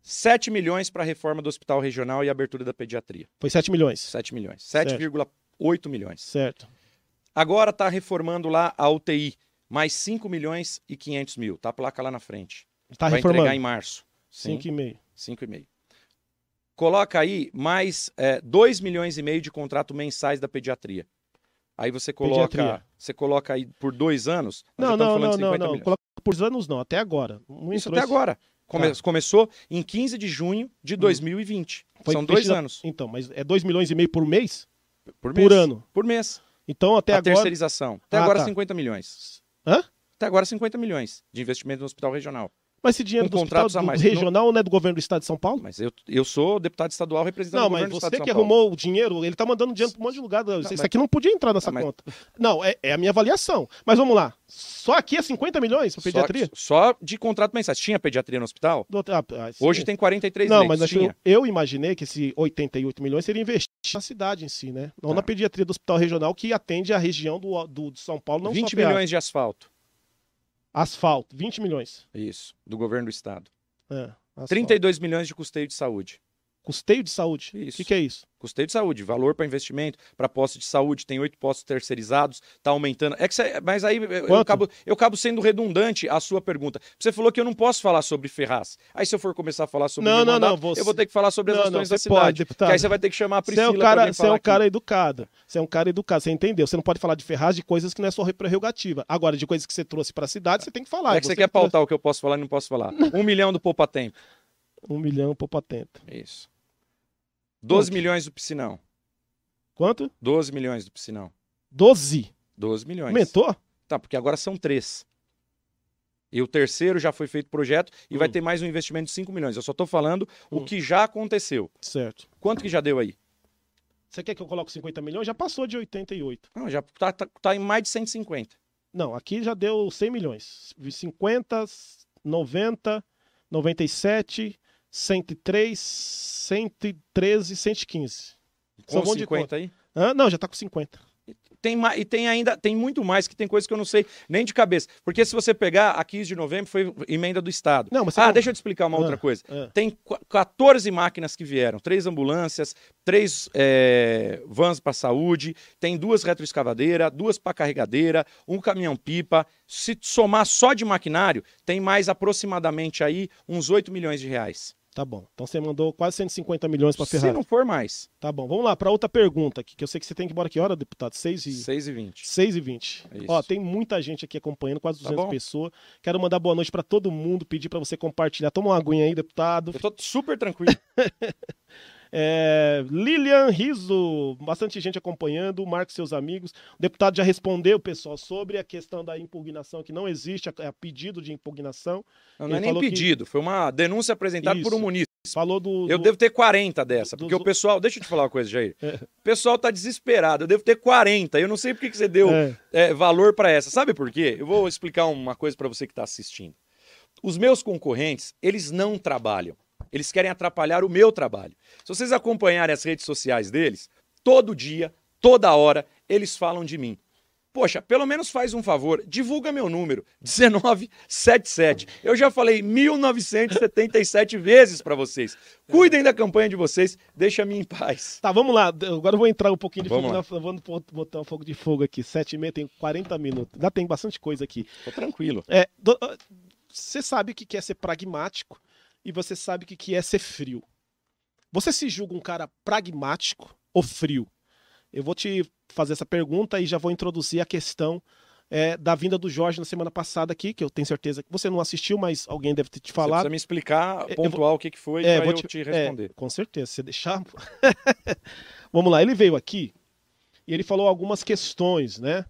7 milhões para a reforma do hospital regional e abertura da pediatria. Foi 7 milhões. 7 milhões. Certo. 7,8 milhões. Certo. Agora está reformando lá a UTI. Mais 5 milhões e 500 mil. Tá a placa lá na frente. Tá Vai reformando. entregar em março. Sim, 5,5. 5,5. Coloca aí mais é, 2 milhões e meio de contrato mensais da pediatria. Aí você coloca, Pediatria. você coloca aí por dois anos. Não, não, não, não, 50 não. Coloca por anos não, até agora. Não Isso até esse- agora. Come- Tá. Começou em 15 de junho de 2020. Foi São dois anos Então, mas é 2 milhões e meio por mês? por, Por mês. ano. Por mês. Então, até a agora. terceirização. Até Ah, agora tá. 50 milhões. Hã? Até agora 50 milhões de investimento no hospital regional. Mas esse dinheiro Com do hospital contratos a do mais. regional não é do governo do estado de São Paulo? Mas eu, eu sou deputado estadual representando Não, o mas governo do estado você de São que Paulo. arrumou o dinheiro, ele tá mandando dinheiro pra um monte de lugar. Isso mas- aqui não podia entrar nessa Ah, mas- conta. Não, é, é a minha avaliação. Mas vamos lá. Só aqui é 50 milhões Só- pediatria? Só, de contrato mensais. Tinha pediatria no hospital? Do ah, ah. Hoje tem 43 Não, leitos. mas que eu, eu imaginei que esse 88 milhões seria investido na cidade em si, né? Não Tá. na pediatria do hospital regional que atende a região do, do, de São Paulo, não 20 só PA. milhões de asfalto. Asfalto, 20 milhões. Isso, do governo do estado. É, asfalto. 32 milhões de custeio de saúde. Custeio de saúde. O Isso. que, que é isso? Custeio de saúde, valor para investimento, para postos de saúde, tem oito postos terceirizados, está aumentando. É que cê- mas aí eu- acabo, eu acabo sendo redundante a sua pergunta. Você falou que eu não posso falar sobre Ferraz. Aí se eu for começar a falar sobre Não, o não, não, mandato, você- eu vou ter que falar sobre as Não, ações não, da você pode, cidade. deputado. aí você vai ter que chamar a Você é Priscila um cara, você é um aqui. cara educado. Você é um cara educado, você entendeu? Você não pode falar de Ferraz de coisas que não é sua prerrogativa. Agora, de coisas que você trouxe pra cidade, você tem que falar. É que você Você quer pautar o que eu posso falar e não posso falar. Um milhão do Poupa Tempo. Um milhão por patente. Isso. 12 Quanto? milhões do Piscinão. Quanto? 12 milhões do piscinão. 12. 12 milhões. Aumentou? Tá, porque agora são três. E o terceiro já foi feito projeto e vai Hum. ter mais um investimento de 5 milhões. Eu só tô falando o Hum. que já aconteceu. Certo. Quanto que já deu aí? Você quer que eu coloque 50 milhões? Já passou de 88. Não, já tá, tá, tá em mais de 150. Não, aqui já deu 100 milhões. 50, 90, 97, 103, 113, 115. Só Com de 50 aí? Hã? Não, já tá com 50. Tem, e tem ainda, tem muito mais que tem coisa que eu não sei nem de cabeça. Porque se você pegar a 15 de novembro, foi emenda do Estado. Não, mas Ah, não- deixa eu te explicar uma Ah, outra coisa. ah. Tem qu- 14 máquinas que vieram, três ambulâncias, três é, vans para saúde, tem duas retroescavadeiras, duas para carregadeira, um caminhão-pipa. Se somar só de maquinário, tem mais aproximadamente aí uns 8 milhões de reais. Tá bom. Então você mandou quase 150 milhões pra Se Ferrari. não for mais, Tá bom. Vamos lá, para outra pergunta aqui, que eu sei que você tem que ir embora que hora, deputado? 6 e... 6 e 20. 6 e 20. É isso. Ó, tem muita gente aqui acompanhando, quase Tá 200 bom. pessoas. Quero mandar boa noite pra todo mundo, pedir pra você compartilhar. Toma uma aguinha aí, deputado. Eu tô super tranquilo. É, Lilian Riso, bastante gente acompanhando, marque seus amigos. O deputado já respondeu, pessoal, sobre a questão da impugnação, que não existe a, a pedido de impugnação. Não, não é nem falou que- pedido, foi uma denúncia apresentada por um Isso. munícipe. Falou do. Eu do- devo ter 40 dessa, dos porque o o- pessoal. Deixa eu te falar uma coisa, Jair. É. O pessoal tá desesperado. Eu devo ter 40. Eu não sei por que que você deu É, é, valor para essa. Sabe por quê? Eu vou explicar uma coisa para você que está assistindo. Os meus concorrentes, eles não trabalham. Eles querem atrapalhar o meu trabalho. Se vocês acompanharem as redes sociais deles, todo dia, toda hora, eles falam de mim. Poxa, pelo menos faz um favor, divulga meu número, 1977. Eu já falei 1977 vezes para vocês. Cuidem da campanha de vocês, deixa-me em paz. Tá, vamos lá. Agora eu vou entrar um pouquinho de Vamos fogo. lá. Vamos botar um fogo de fogo aqui. 7 e meia, tem 40 minutos. Já tem bastante coisa aqui. Tô tranquilo. É, do- você sabe o que que é ser pragmático e você sabe o que que é ser frio. Você se julga um cara pragmático ou frio? Eu vou te fazer essa pergunta e já vou introduzir a questão é, da vinda do Jorge na semana passada aqui, que eu tenho certeza que você não assistiu, mas alguém deve ter te Você falado. precisa me explicar, pontual o que, que foi, É, para vou eu te- te é, responder. com certeza, se você deixar. Vamos lá, ele veio aqui e ele falou algumas questões, né?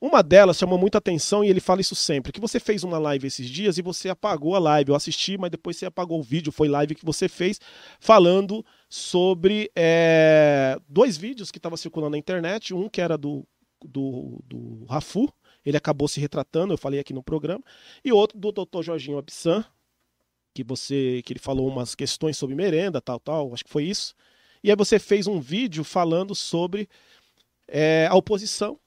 Uma delas chamou muita atenção e ele fala isso sempre, que você fez uma live esses dias e você apagou a live. Eu assisti, mas depois você apagou o vídeo, foi live que você fez falando sobre é, dois vídeos que estavam circulando na internet, um que era do, do, do Rafu, ele acabou se retratando, eu falei aqui no programa, e outro do Dr. Jorginho Absan, que você que ele falou umas questões sobre merenda, tal, tal, acho que foi isso. E aí você fez um vídeo falando sobre é, a oposição,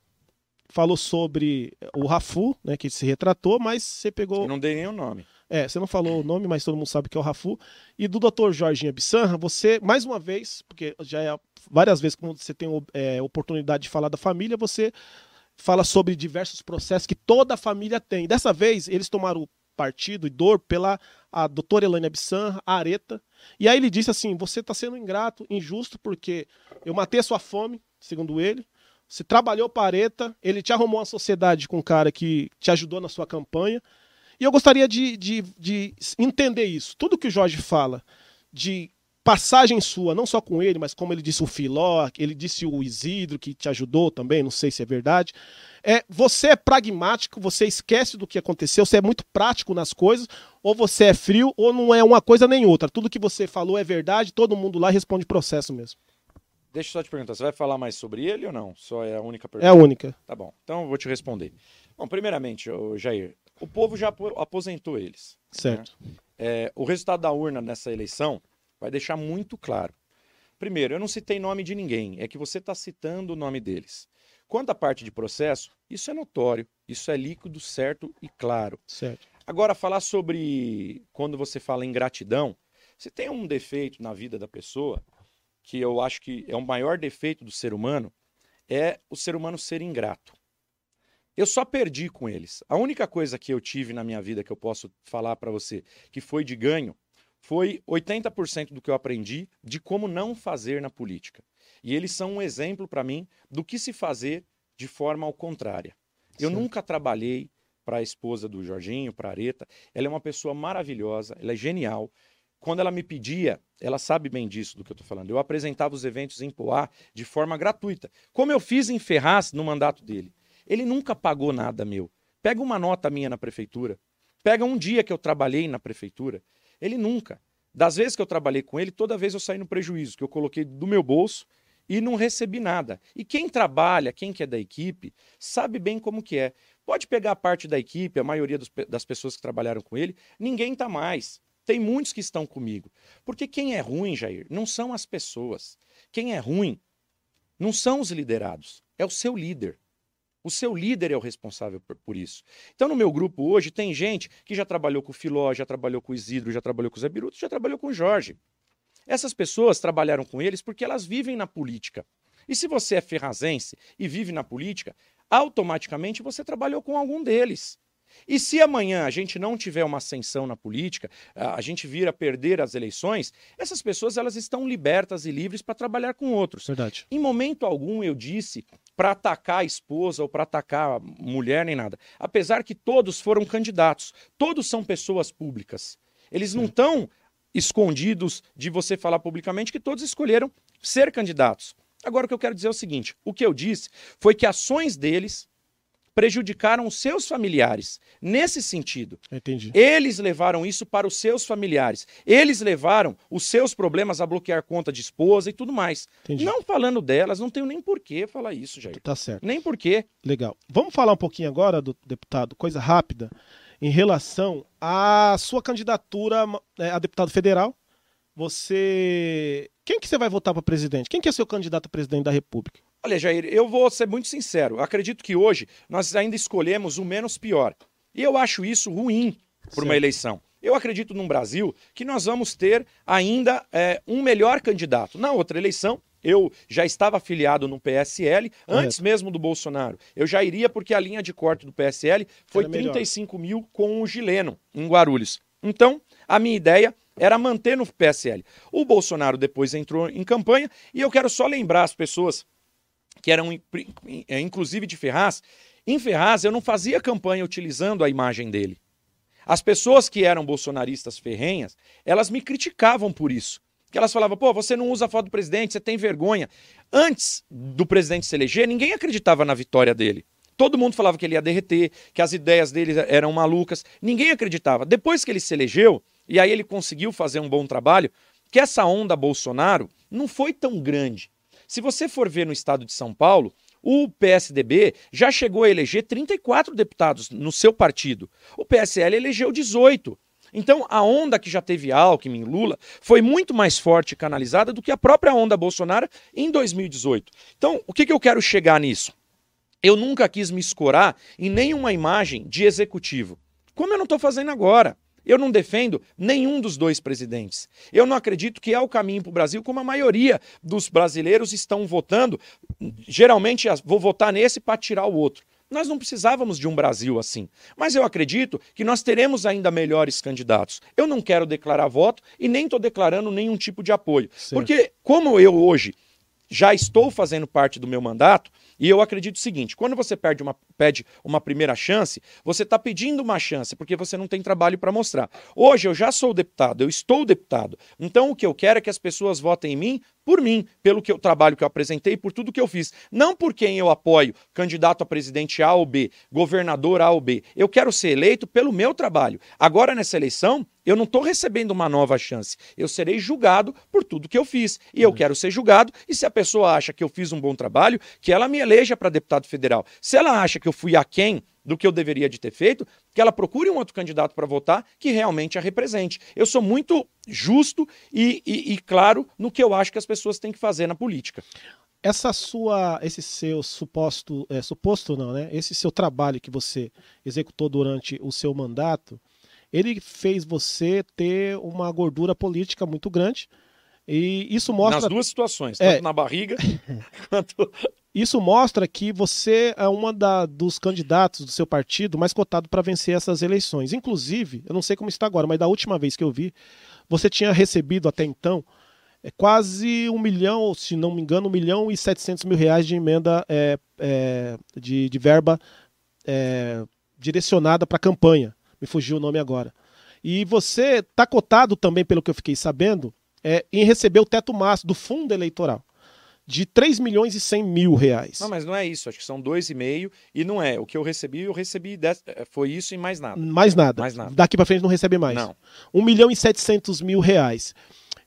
falou sobre o Rafu, né, que se retratou, mas você pegou, Eu não dei nem o nome. é, você não falou o nome, mas todo mundo sabe que é o Rafu. E do Dr. Jorginho Absanra, você, mais uma vez, porque já é várias vezes quando você tem é, oportunidade de falar da família, você fala sobre diversos processos que toda a família tem. Dessa vez, eles tomaram partido e dor pela a doutora Elaine Absanra, a Areta. E aí ele disse assim: você está sendo ingrato, injusto, porque eu matei a sua fome, segundo ele. Você trabalhou para a Areta, ele te arrumou uma sociedade com um cara que te ajudou na sua campanha. E eu gostaria de, de, de entender isso. Tudo que o Jorge fala de passagem sua, não só com ele, mas como ele disse o Filó, ele disse o Isidro, que te ajudou também, não sei se é verdade. É, você é pragmático, você esquece do que aconteceu, você é muito prático nas coisas, ou você é frio, ou não é uma coisa nem outra. Tudo que você falou é verdade, todo mundo lá responde processo mesmo. Deixa eu só te perguntar, você vai falar mais sobre ele ou não? Só é a única pergunta? É a única. Tá bom, então eu vou te responder. Bom, primeiramente, Jair, o povo já apo- aposentou eles. Certo. É, o resultado da urna nessa eleição vai deixar muito claro. Primeiro, eu não citei nome de ninguém, é que você está citando o nome deles. Quanto à parte de processo, isso é notório, isso é líquido, certo e claro. Certo. Agora, falar sobre quando você fala em gratidão, se tem um defeito na vida da pessoa, que eu acho que é o maior defeito do ser humano, é o ser humano ser ingrato. Eu só perdi com eles. A única coisa que eu tive na minha vida que eu posso falar para você que foi de ganho foi 80% do que eu aprendi de como não fazer na política. E eles são um exemplo para mim do que se fazer de forma ao contrária. Eu Certo. nunca trabalhei para a esposa do Jorginho, para a Areta. Ela é uma pessoa maravilhosa, ela é genial. Quando ela me pedia, ela sabe bem disso do que eu estou falando. Eu apresentava os eventos em Poá de forma gratuita, como eu fiz em Ferraz no mandato dele. Ele nunca pagou nada meu. Pega uma nota minha na prefeitura, pega um dia que eu trabalhei na prefeitura. Ele nunca. Das vezes que eu trabalhei com ele, toda vez eu saí no prejuízo, que eu coloquei do meu bolso e não recebi nada. E quem trabalha, quem que é da equipe, sabe bem como que é. Pode pegar a parte da equipe, a maioria dos, das pessoas que trabalharam com ele, ninguém está mais. Tem muitos que estão comigo. Porque quem é ruim, Jair, não são as pessoas. Quem é ruim não são os liderados, é o seu líder. O seu líder é o responsável por, por, isso. Então, no meu grupo hoje, tem gente que já trabalhou com o Filó, já trabalhou com o Isidro, já trabalhou com o Zé Biruto, já trabalhou com o Jorge. Essas pessoas trabalharam com eles porque elas vivem na política. E se você é ferrazense e vive na política, automaticamente você trabalhou com algum deles. E se amanhã a gente não tiver uma ascensão na política, a gente vir a perder as eleições, essas pessoas elas estão libertas e livres para trabalhar com outros. Verdade. Em momento algum eu disse para atacar a esposa ou para atacar a mulher nem nada. Apesar que todos foram candidatos, todos são pessoas públicas. Eles não estão escondidos de você falar publicamente que todos escolheram ser candidatos. Agora o que eu quero dizer é o seguinte: o que eu disse foi que ações deles prejudicaram os seus familiares. Nesse sentido, Entendi. eles levaram isso para os seus familiares. Eles levaram os seus problemas a bloquear conta de esposa e tudo mais. Entendi. Não falando delas, não tenho nem por que falar isso, Jair. Tá certo. Nem por quê. Legal. Vamos falar um pouquinho agora, do deputado, coisa rápida, em relação à sua candidatura né, a deputado federal. Você. Quem que você vai votar para presidente? Quem que é seu candidato a presidente da República? Olha, Jair, eu vou ser muito sincero. Eu acredito que hoje nós ainda escolhemos o menos pior. E eu acho isso ruim por uma eleição. Eu acredito num Brasil que nós vamos ter ainda é, um melhor candidato. Na outra eleição, eu já estava afiliado no PSL, antes mesmo do Bolsonaro. Eu já iria porque a linha de corte do PSL foi Era melhor. 35 mil com o Gileno, em Guarulhos. Então, a minha ideia era manter no PSL. O Bolsonaro depois entrou em campanha e eu quero só lembrar as pessoas que eram é, inclusive de Ferraz. Em Ferraz, eu não fazia campanha utilizando a imagem dele. As pessoas que eram bolsonaristas ferrenhas, elas me criticavam por isso. Que elas falavam, pô, você não usa a foto do presidente, você tem vergonha. Antes do presidente se eleger, ninguém acreditava na vitória dele. Todo mundo falava que ele ia derreter, que as ideias dele eram malucas. Ninguém acreditava. Depois que ele se elegeu, e aí ele conseguiu fazer um bom trabalho, que essa onda Bolsonaro não foi tão grande. Se você for ver no estado de São Paulo, o PSDB já chegou a eleger 34 deputados no seu partido. O PSL elegeu 18. Então, a onda que já teve Alckmin, Lula, foi muito mais forte e canalizada do que a própria onda Bolsonaro em 2018. Então, o que, que eu quero chegar nisso? Eu nunca quis me escorar em nenhuma imagem de executivo. Como eu não estou fazendo agora. Eu não defendo nenhum dos dois presidentes. Eu não acredito que é o caminho para o Brasil, como a maioria dos brasileiros estão votando. Geralmente, vou votar nesse para tirar o outro. Nós não precisávamos de um Brasil assim. Mas eu acredito que nós teremos ainda melhores candidatos. Eu não quero declarar voto e nem estou declarando nenhum tipo de apoio. Certo. Porque, como eu hoje já estou fazendo parte do meu mandato, e eu acredito o seguinte: quando você perde uma, pede uma primeira chance, você está pedindo uma chance porque você não tem trabalho para mostrar. Hoje eu já sou deputado, eu estou deputado. Então o que eu quero é que as pessoas votem em mim por mim, pelo que eu trabalho que eu apresentei, por tudo que eu fiz. Não por quem eu apoio, candidato a presidente A ou B, governador A ou B. Eu quero ser eleito pelo meu trabalho. Agora, nessa eleição, eu não estou recebendo uma nova chance. Eu serei julgado por tudo que eu fiz. E eu quero ser julgado. E se a pessoa acha que eu fiz um bom trabalho, que ela me eleja para deputado federal. Se ela acha que eu fui aquém do que eu deveria de ter feito, que ela procure um outro candidato para votar que realmente a represente. Eu sou muito justo e, e- e claro no que eu acho que as pessoas têm que fazer na política. Essa sua, esse seu suposto, é, suposto não, né? Esse seu trabalho que você executou durante o seu mandato, ele fez você ter uma gordura política muito grande. E isso mostra Nas duas situações, É. tanto na barriga quanto Isso mostra que você é uma da, dos candidatos do seu partido mais cotado para vencer essas eleições. Inclusive, eu não sei como está agora, mas da última vez que eu vi, você tinha recebido até então é, quase um milhão, se não me engano, um milhão e setecentos mil reais de emenda é, é, de, de verba é, direcionada para a campanha. Me fugiu o nome agora. E você está cotado também, pelo que eu fiquei sabendo, é, em receber o teto máximo do fundo eleitoral de 3 milhões e 100 mil reais. Não, mas não é isso. Acho que são 2,5 e não é. O que eu recebi, eu recebi. Dez, é, foi isso e mais nada. Mais nada. Mais nada. Daqui para frente não recebe mais. Não. 1 milhão e 700 mil reais.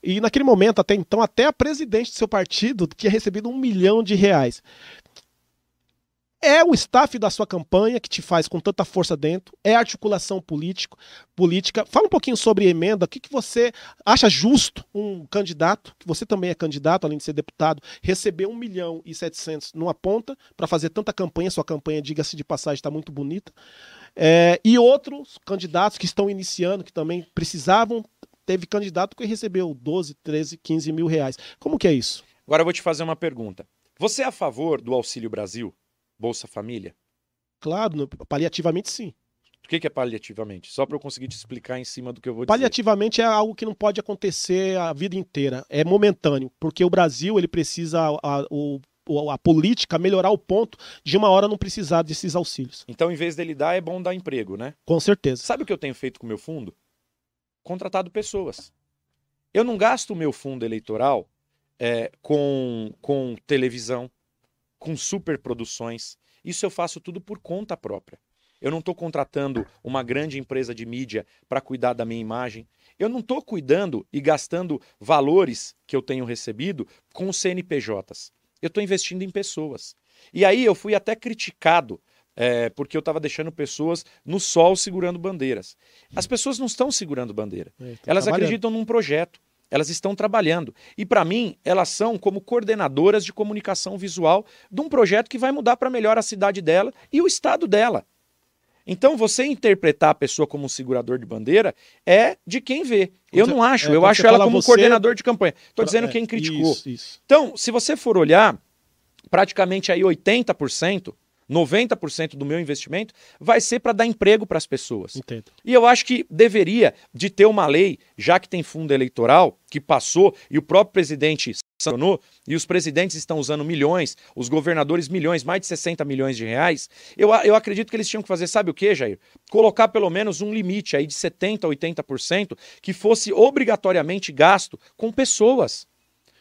E naquele momento, até então, até a presidente do seu partido tinha recebido um milhão de reais. É o staff da sua campanha que te faz com tanta força dentro, é articulação político, política. Fala um pouquinho sobre emenda, o que, que você acha justo um candidato, que você também é candidato, além de ser deputado, receber 1 milhão e 700 numa ponta para fazer tanta campanha, sua campanha, diga-se de passagem, está muito bonita. É, e outros candidatos que estão iniciando, que também precisavam, teve candidato que recebeu 12, 13, 15 mil reais. Como que é isso? Agora eu vou te fazer uma pergunta. Você é a favor do Auxílio Brasil? Bolsa Família? Claro, paliativamente sim. O que que é paliativamente? Só para eu conseguir te explicar em cima do que eu vou dizer. Paliativamente é algo que não pode acontecer a vida inteira, é momentâneo, porque o Brasil ele precisa a, a- o- a política melhorar o ponto de uma hora não precisar desses auxílios. Então, em vez dele dar, é bom dar emprego, né? Com certeza. Sabe o que eu tenho feito com o meu fundo? Contratado pessoas. Eu não gasto o meu fundo eleitoral é, com, com televisão, com superproduções. Isso eu faço tudo por conta própria. Eu não estou contratando uma grande empresa de mídia para cuidar da minha imagem. Eu não estou cuidando e gastando valores que eu tenho recebido com CNPJs. Eu estou investindo em pessoas. E aí eu fui até criticado é, porque eu estava deixando pessoas no sol segurando bandeiras. As pessoas não estão segurando bandeira. É, tá Elas acreditam num projeto. Elas estão trabalhando. E para mim, elas são como coordenadoras de comunicação visual de um projeto que vai mudar para melhor a cidade dela e o estado dela. Então, você interpretar a pessoa como um segurador de bandeira é de quem vê. Eu não acho. é, eu acho ela como você- coordenador de campanha. Estou dizendo É, quem criticou. Isso, isso. Então, se você for olhar, praticamente aí 80%, 90% do meu investimento vai ser para dar emprego para as pessoas. Entendo. E eu acho que deveria de ter uma lei, já que tem fundo eleitoral, que passou e o próprio presidente sancionou, e os presidentes estão usando milhões, os governadores milhões, mais de 60 milhões de reais. Eu, a- eu acredito que eles tinham que fazer, sabe o que, Jair? Colocar pelo menos um limite aí de 70%, 80% que fosse obrigatoriamente gasto com pessoas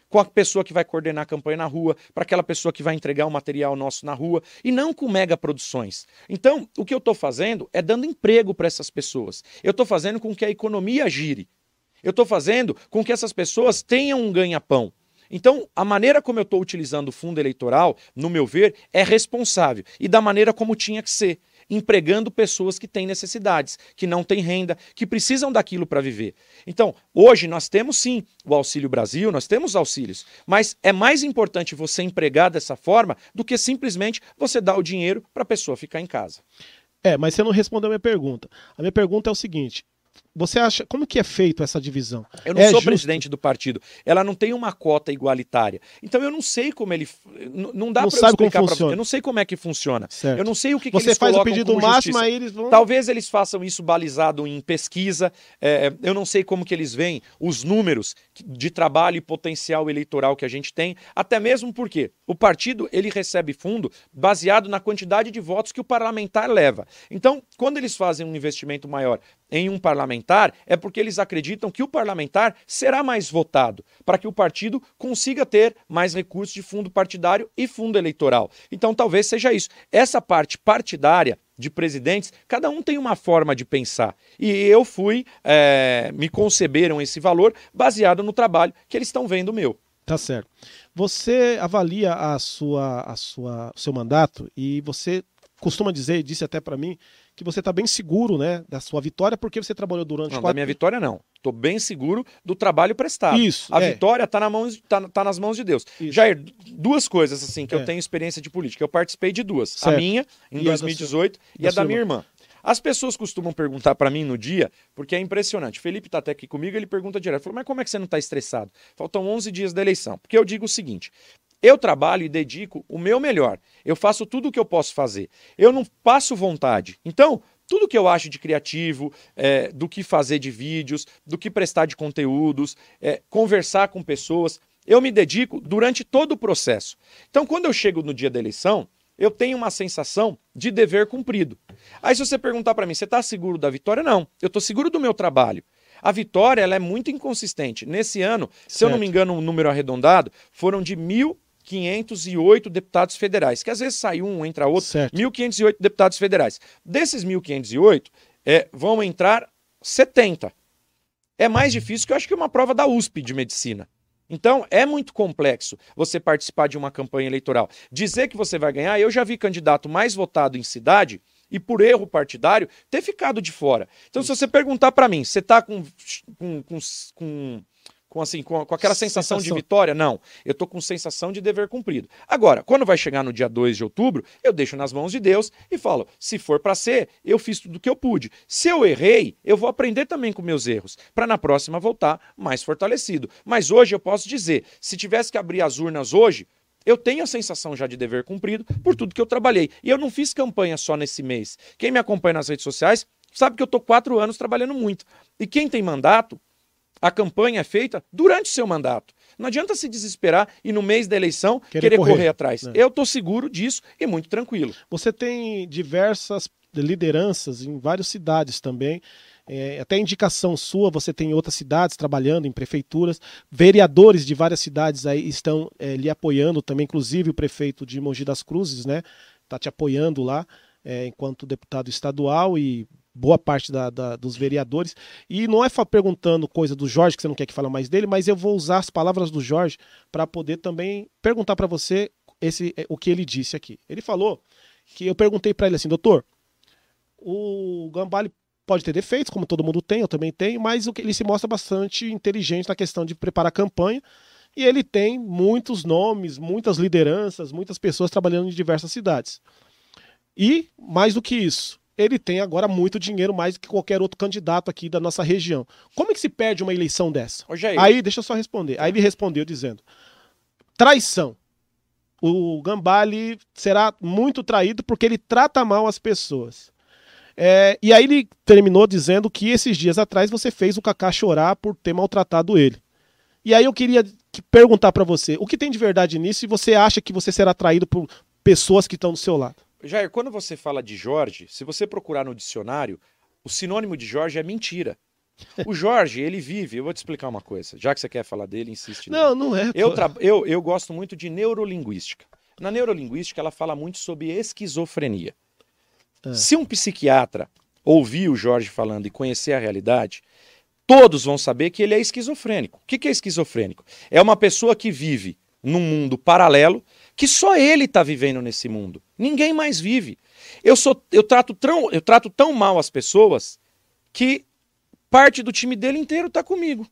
com a pessoa que vai coordenar a campanha na rua, para aquela pessoa que vai entregar o material nosso na rua, e não com mega produções. Então, o que eu estou fazendo é dando emprego para essas pessoas. Eu estou fazendo com que a economia gire. Eu estou fazendo com que essas pessoas tenham um ganha-pão. Então, a maneira como eu estou utilizando o fundo eleitoral, no meu ver, é responsável e da maneira como tinha que ser, empregando pessoas que têm necessidades, que não têm renda, que precisam daquilo para viver. Então, hoje nós temos sim o Auxílio Brasil, nós temos auxílios, mas é mais importante você empregar dessa forma do que simplesmente você dar o dinheiro para a pessoa ficar em casa. É, mas você não respondeu a minha pergunta. A minha pergunta é o seguinte: você acha como que é feito essa divisão? Eu não É sou justo? presidente do partido. Ela não tem uma cota igualitária. Então eu não sei como ele. Não dá para explicar para você. Eu não sei como é que funciona. Certo. Eu não sei o que, que Você eles faz o pedido máximo, aí eles vão. Talvez eles façam isso balizado em pesquisa. é, eu não sei como que eles veem os números de trabalho e potencial eleitoral que a gente tem. Até mesmo porque o partido ele recebe fundo baseado na quantidade de votos que o parlamentar leva. Então, quando eles fazem um investimento maior em um parlamentar, é porque eles acreditam que o parlamentar será mais votado, para que o partido consiga ter mais recursos de fundo partidário e fundo eleitoral. Então, talvez seja isso. Essa parte partidária de presidentes, cada um tem uma forma de pensar. E eu fui, é, me conceberam esse valor baseado no trabalho que eles estão vendo meu. Tá certo. Você avalia a sua, a sua, o seu mandato e você costuma dizer, e disse até para mim, que você está bem seguro, né, da sua vitória porque você trabalhou durante Não, da quatro minha vitória, não. Estou bem seguro do trabalho prestado. Isso. A é, vitória está na mãos- tá- tá nas mãos de Deus. isso. Jair, duas coisas assim que É. eu tenho experiência de política. Eu participei de duas. Certo. A minha, em E a da 2018, e da a da minha irmã. As pessoas costumam perguntar para mim no dia, porque é impressionante. O Felipe tá até aqui comigo, ele pergunta direto. Falou, mas como é que você não tá estressado? Faltam 11 dias da eleição. Porque eu digo o seguinte, eu trabalho e dedico o meu melhor. Eu faço tudo o que eu posso fazer. Eu não passo vontade. Então, tudo que eu acho de criativo, é, do que fazer de vídeos, do que prestar de conteúdos, é, conversar com pessoas, eu me dedico durante todo o processo. Então, quando eu chego no dia da eleição, eu tenho uma sensação de dever cumprido. Aí se você perguntar para mim, você está seguro da vitória? Não, eu estou seguro do meu trabalho. A vitória ela é muito inconsistente. Nesse ano, se eu não me engano, um número arredondado, foram de 1.508 deputados federais, que às vezes sai um, entra outro, Certo. 1.508 deputados federais. Desses 1.508, é, vão entrar 70. É mais difícil que eu acho que uma prova da USP de medicina. Então, é muito complexo você participar de uma campanha eleitoral. Dizer que você vai ganhar, eu já vi candidato mais votado em cidade e por erro partidário ter ficado de fora. Então, se você perguntar para mim, você tá com, com, com, com, com, assim, com, com aquela sensação, de Sensação. vitória? Não. Eu tô com sensação de dever cumprido. Agora, quando vai chegar no dia 2 de outubro, eu deixo nas mãos de Deus e falo: se for para ser, eu fiz tudo o que eu pude. Se eu errei, eu vou aprender também com meus erros, para na próxima voltar mais fortalecido. Mas hoje eu posso dizer: se tivesse que abrir as urnas hoje, eu tenho a sensação já de dever cumprido por tudo que eu trabalhei. E eu não fiz campanha só nesse mês. Quem me acompanha nas redes sociais sabe que eu tô quatro anos trabalhando muito. E quem tem mandato, a campanha é feita durante o seu mandato. Não adianta se desesperar e no mês da eleição Querer querer, correr, correr, atrás. né? Eu tô seguro disso e muito tranquilo. Você tem diversas lideranças em várias cidades também. É, até indicação sua, você tem em outras cidades trabalhando, em prefeituras. Vereadores de várias cidades aí estão é, lhe apoiando também, inclusive o prefeito de Mogi das Cruzes, né? Está te apoiando lá é, enquanto deputado estadual e boa parte da- da- dos vereadores. E não é perguntando coisa do Jorge, que você não quer que fale mais dele, mas eu vou usar as palavras do Jorge para poder também perguntar para você esse, é, o que ele disse aqui. Ele falou que eu perguntei para ele assim, doutor, o Gambale pode ter defeitos, como todo mundo tem, eu também tenho, mas ele se mostra bastante inteligente na questão de preparar a campanha. E ele tem muitos nomes, muitas lideranças, muitas pessoas trabalhando em diversas cidades. E, mais do que isso, ele tem agora muito dinheiro, mais do que qualquer outro candidato aqui da nossa região. Como é que se perde uma eleição dessa? Jair, Aí, deixa eu só responder. Aí ele respondeu dizendo: traição. O Gambale será muito traído porque ele trata mal as pessoas. É, e aí ele terminou dizendo que esses dias atrás você fez o Kaká chorar por ter maltratado ele. E aí eu queria que- perguntar pra você, o que tem de verdade nisso e você acha que você será traído por pessoas que estão do seu lado? Jair, quando você fala de Jorge, se você procurar no dicionário, o sinônimo de Jorge é mentira. O Jorge, ele vive, eu vou te explicar uma coisa, já que você quer falar dele, insiste. nele. Não, não é. Eu, tra- eu, eu gosto muito de neurolinguística. Na neurolinguística, ela fala muito sobre esquizofrenia. Ah. Se um psiquiatra ouvir o Jorge falando e conhecer a realidade, todos vão saber que ele é esquizofrênico. O que é esquizofrênico? É uma pessoa que vive num mundo paralelo que só ele está vivendo nesse mundo. Ninguém mais vive. Eu, sou, eu, trato tão, eu trato tão mal as pessoas que parte do time dele inteiro está comigo.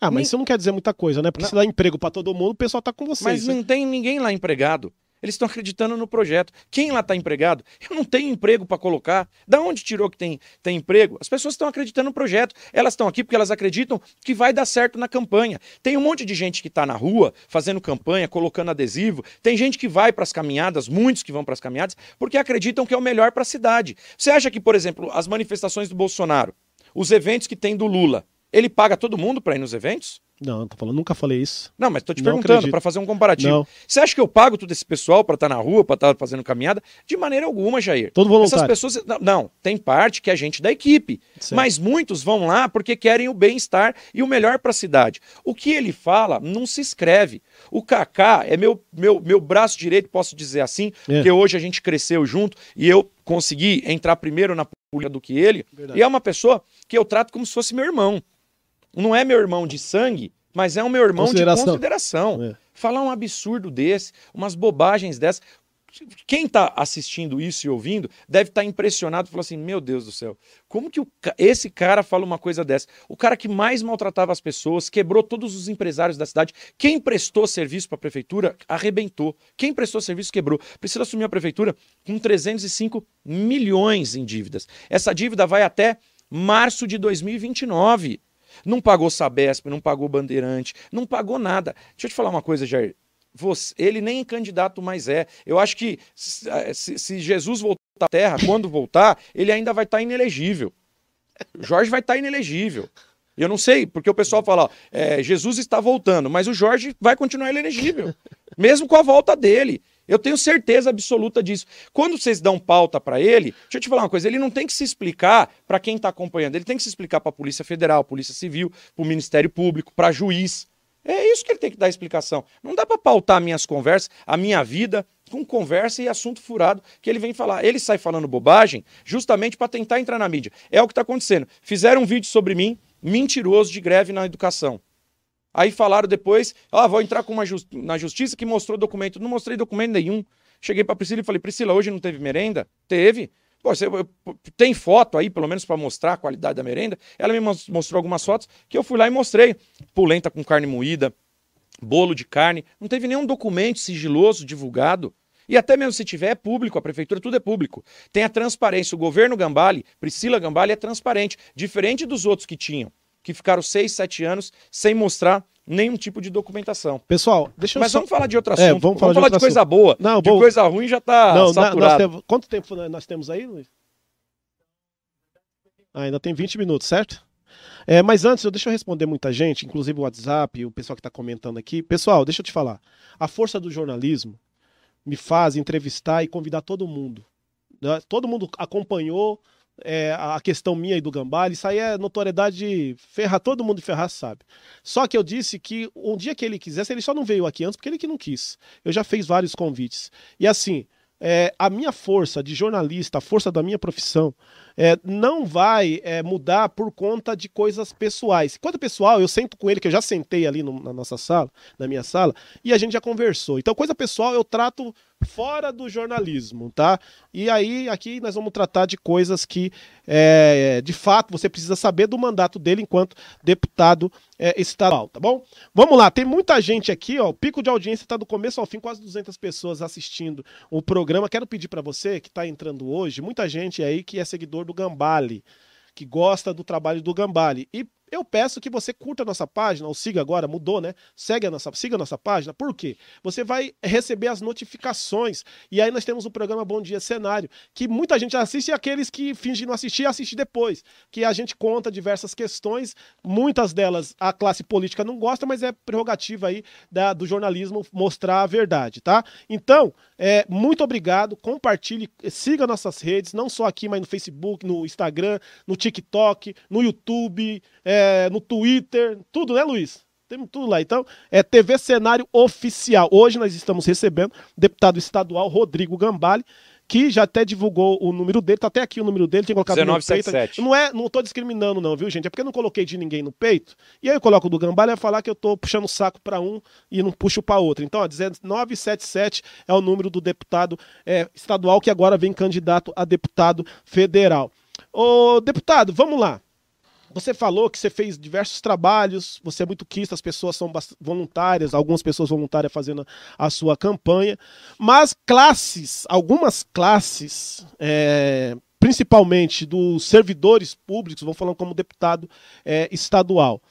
Ah, mas Nem- isso não quer dizer muita coisa, né? Porque Não. se dá emprego pra todo mundo, o pessoal tá com vocês. Mas né? não tem ninguém lá empregado. Eles estão acreditando no projeto. Quem lá está empregado? Eu não tenho emprego para colocar. Da onde tirou que tem, tem emprego? As pessoas estão acreditando no projeto. Elas estão aqui porque elas acreditam que vai dar certo na campanha. Tem um monte de gente que está na rua fazendo campanha, colocando adesivo. Tem gente que vai para as caminhadas, muitos que vão para as caminhadas, porque acreditam que é o melhor para a cidade. Você acha que, por exemplo, as manifestações do Bolsonaro, os eventos que tem do Lula, ele paga todo mundo para ir nos eventos? Não, eu tô falando, nunca falei isso. Não, mas estou te Não perguntando para fazer um comparativo. Não. Você acha que eu pago todo esse pessoal para estar na rua, para estar fazendo caminhada? De maneira alguma, Jair. Todo Essas voluntário. pessoas. Não, não, tem parte que é gente da equipe. Certo. Mas muitos vão lá porque querem o bem-estar e o melhor para a cidade. O que ele fala não se escreve. O Kaká é meu, meu, meu braço direito, posso dizer assim, É. porque hoje a gente cresceu junto e eu consegui entrar primeiro na política do que ele. Verdade. E é uma pessoa que eu trato como se fosse meu irmão. Não é meu irmão de sangue, mas é o meu irmão de Consideração. consideração. É. Falar um absurdo desse, umas bobagens dessas. Quem está assistindo isso e ouvindo deve estar impressionado e falar assim: Meu Deus do céu, como que o esse cara fala uma coisa dessa? O cara que mais maltratava as pessoas, quebrou todos os empresários da cidade. Quem prestou serviço para a prefeitura arrebentou. Quem prestou serviço quebrou. Precisa assumir a prefeitura com 305 milhões em dívidas. Essa dívida vai até março de 2029. Não pagou Sabesp, não pagou Bandeirante, não pagou nada. Deixa eu te falar uma coisa, Jair. Você- ele nem candidato mais é. Eu acho que se, se- Jesus voltar à Terra, quando voltar, ele ainda vai estar inelegível. O Jorge vai estar inelegível. Eu não sei, porque o pessoal fala, ó, é, Jesus está voltando, mas o Jorge vai continuar inelegível, mesmo com a volta dele. Eu tenho certeza absoluta disso. Quando vocês dão pauta para ele, deixa eu te falar uma coisa, ele não tem que se explicar para quem está acompanhando, ele tem que se explicar para a Polícia Federal, Polícia Civil, para o Ministério Público, para juiz. É isso que ele tem que dar explicação. Não dá para pautar minhas conversas, a minha vida, com conversa e assunto furado que ele vem falar. Ele sai falando bobagem justamente para tentar entrar na mídia. É o que está acontecendo. Fizeram um vídeo sobre mim, mentiroso de greve na educação. Aí falaram depois, ah, vou entrar com uma na justiça que mostrou documento. Não mostrei documento nenhum. Cheguei para Priscila e falei, Priscila, hoje não teve merenda? Teve. Pô, você tem foto aí, pelo menos para mostrar a qualidade da merenda? Ela me mostrou algumas fotos que eu fui lá e mostrei. Polenta com carne moída, bolo de carne. Não teve nenhum documento sigiloso divulgado. E até mesmo se tiver, é público, a prefeitura, tudo é público. Tem a transparência. O governo Gambale, Priscila Gambale, é transparente, diferente dos outros que tinham que ficaram seis, sete anos sem mostrar nenhum tipo de documentação. Pessoal, deixa eu Mas só... vamos falar de outro É, assunto. vamos falar de falar de coisa assunto. boa. Não, de bom. coisa ruim já tá Não, saturado. temos- quanto tempo nós temos aí, Luiz? Ah, ainda tem 20 minutos, certo? É, mas antes, eu- deixa eu responder muita gente, inclusive o WhatsApp, o pessoal que está comentando aqui. Pessoal, deixa eu te falar. A força do jornalismo me faz entrevistar e convidar todo mundo. né? Todo mundo acompanhou é, a questão minha e do Gambale. Isso aí é notoriedade ferra, todo mundo de Ferraz sabe. Só que eu disse que um dia que ele quisesse, ele só não veio aqui antes porque ele que não quis. Eu já fiz vários convites. E assim, é, a minha força de jornalista, a força da minha profissão, é, não vai é, mudar por conta de coisas pessoais. Quanto pessoal, eu sento com ele, que eu já sentei ali no- na nossa sala, na minha sala, e a gente já conversou. Então, coisa pessoal eu trato fora do jornalismo, tá? E aí, aqui nós vamos tratar de coisas que, é, de fato, você precisa saber do mandato dele enquanto deputado é, estadual, tá bom? Vamos lá, tem muita gente aqui, ó. O pico de audiência tá do começo ao fim, quase 200 pessoas assistindo o programa. Quero pedir para você que tá entrando hoje, muita gente aí que é seguidor do Gambale, que gosta do trabalho do Gambale. E eu peço que você curta a nossa página, ou siga agora, mudou, né? Segue a nossa, siga a nossa página, por quê? Você vai receber as notificações. E aí nós temos o programa Bom Dia Cenário, que muita gente assiste e aqueles que fingem não assistir, assiste depois. Que a gente conta diversas questões, muitas delas a classe política não gosta, mas é prerrogativa aí da- do jornalismo mostrar a verdade, tá? Então, é, muito obrigado, compartilhe, siga nossas redes, não só aqui, mas no Facebook, no Instagram, no TikTok, no YouTube, é, no Twitter, tudo, né, Luiz? Temos tudo lá. Então, é TV Cenário Oficial. Hoje nós estamos recebendo o deputado estadual Rodrigo Gambale, que já até divulgou o número dele, tá até aqui o número dele, tem colocado no peito. 1977. Não é, não tô discriminando não, viu, gente? É porque eu não coloquei de ninguém no peito. E aí eu coloco o do Gambale e vai falar que eu tô puxando o saco para um e não puxo para outro. Então, ó, 1977 é o número do deputado é, estadual que agora vem candidato a deputado federal. Ô, deputado, vamos lá. Você falou que você fez diversos trabalhos, você é muito quista, as pessoas são voluntárias, algumas pessoas voluntárias fazendo a sua campanha, mas classes, algumas classes, é, principalmente dos servidores públicos, vou falando como deputado é, estadual,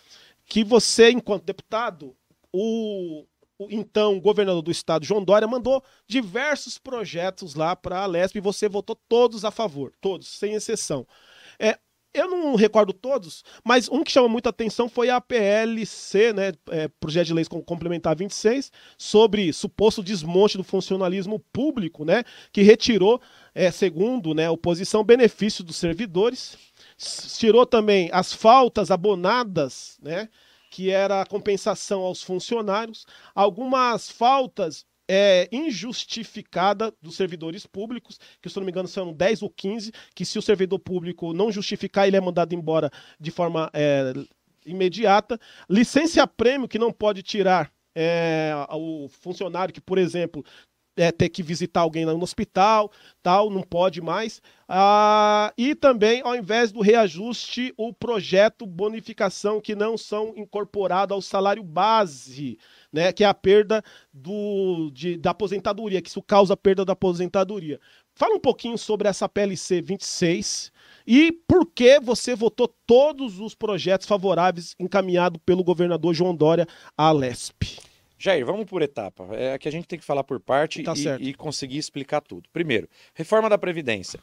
que você, enquanto deputado, o, o então governador do estado, João Dória, mandou diversos projetos lá para a Lesp e você votou todos a favor, todos, sem exceção. É, eu não recordo todos, mas um que chama muita atenção foi a PLC, né, é, Projeto de Lei Com- Complementar 26, sobre suposto desmonte do funcionalismo público, né, que retirou, é, segundo né, oposição, benefício dos servidores, tirou também as faltas abonadas, né, que era a compensação aos funcionários, algumas faltas é, injustificada dos servidores públicos, que se eu não me engano são 10 ou 15, que se o servidor público não justificar, ele é mandado embora de forma é, imediata. Licença prêmio que não pode tirar é, o funcionário que, por exemplo, é, ter que visitar alguém lá no hospital, tal, não pode mais. Ah, e também, ao invés do reajuste, o projeto bonificação que não são incorporados ao salário base, né, que é a perda do, de- da aposentadoria, que isso causa perda da aposentadoria. Fala um pouquinho sobre essa PLC 26 e por que você votou todos os projetos favoráveis encaminhados pelo governador João Dória à Lesp. Jair, vamos por etapa. É que a gente tem que falar por parte Tá e- e, conseguir explicar tudo. Primeiro, reforma da Previdência.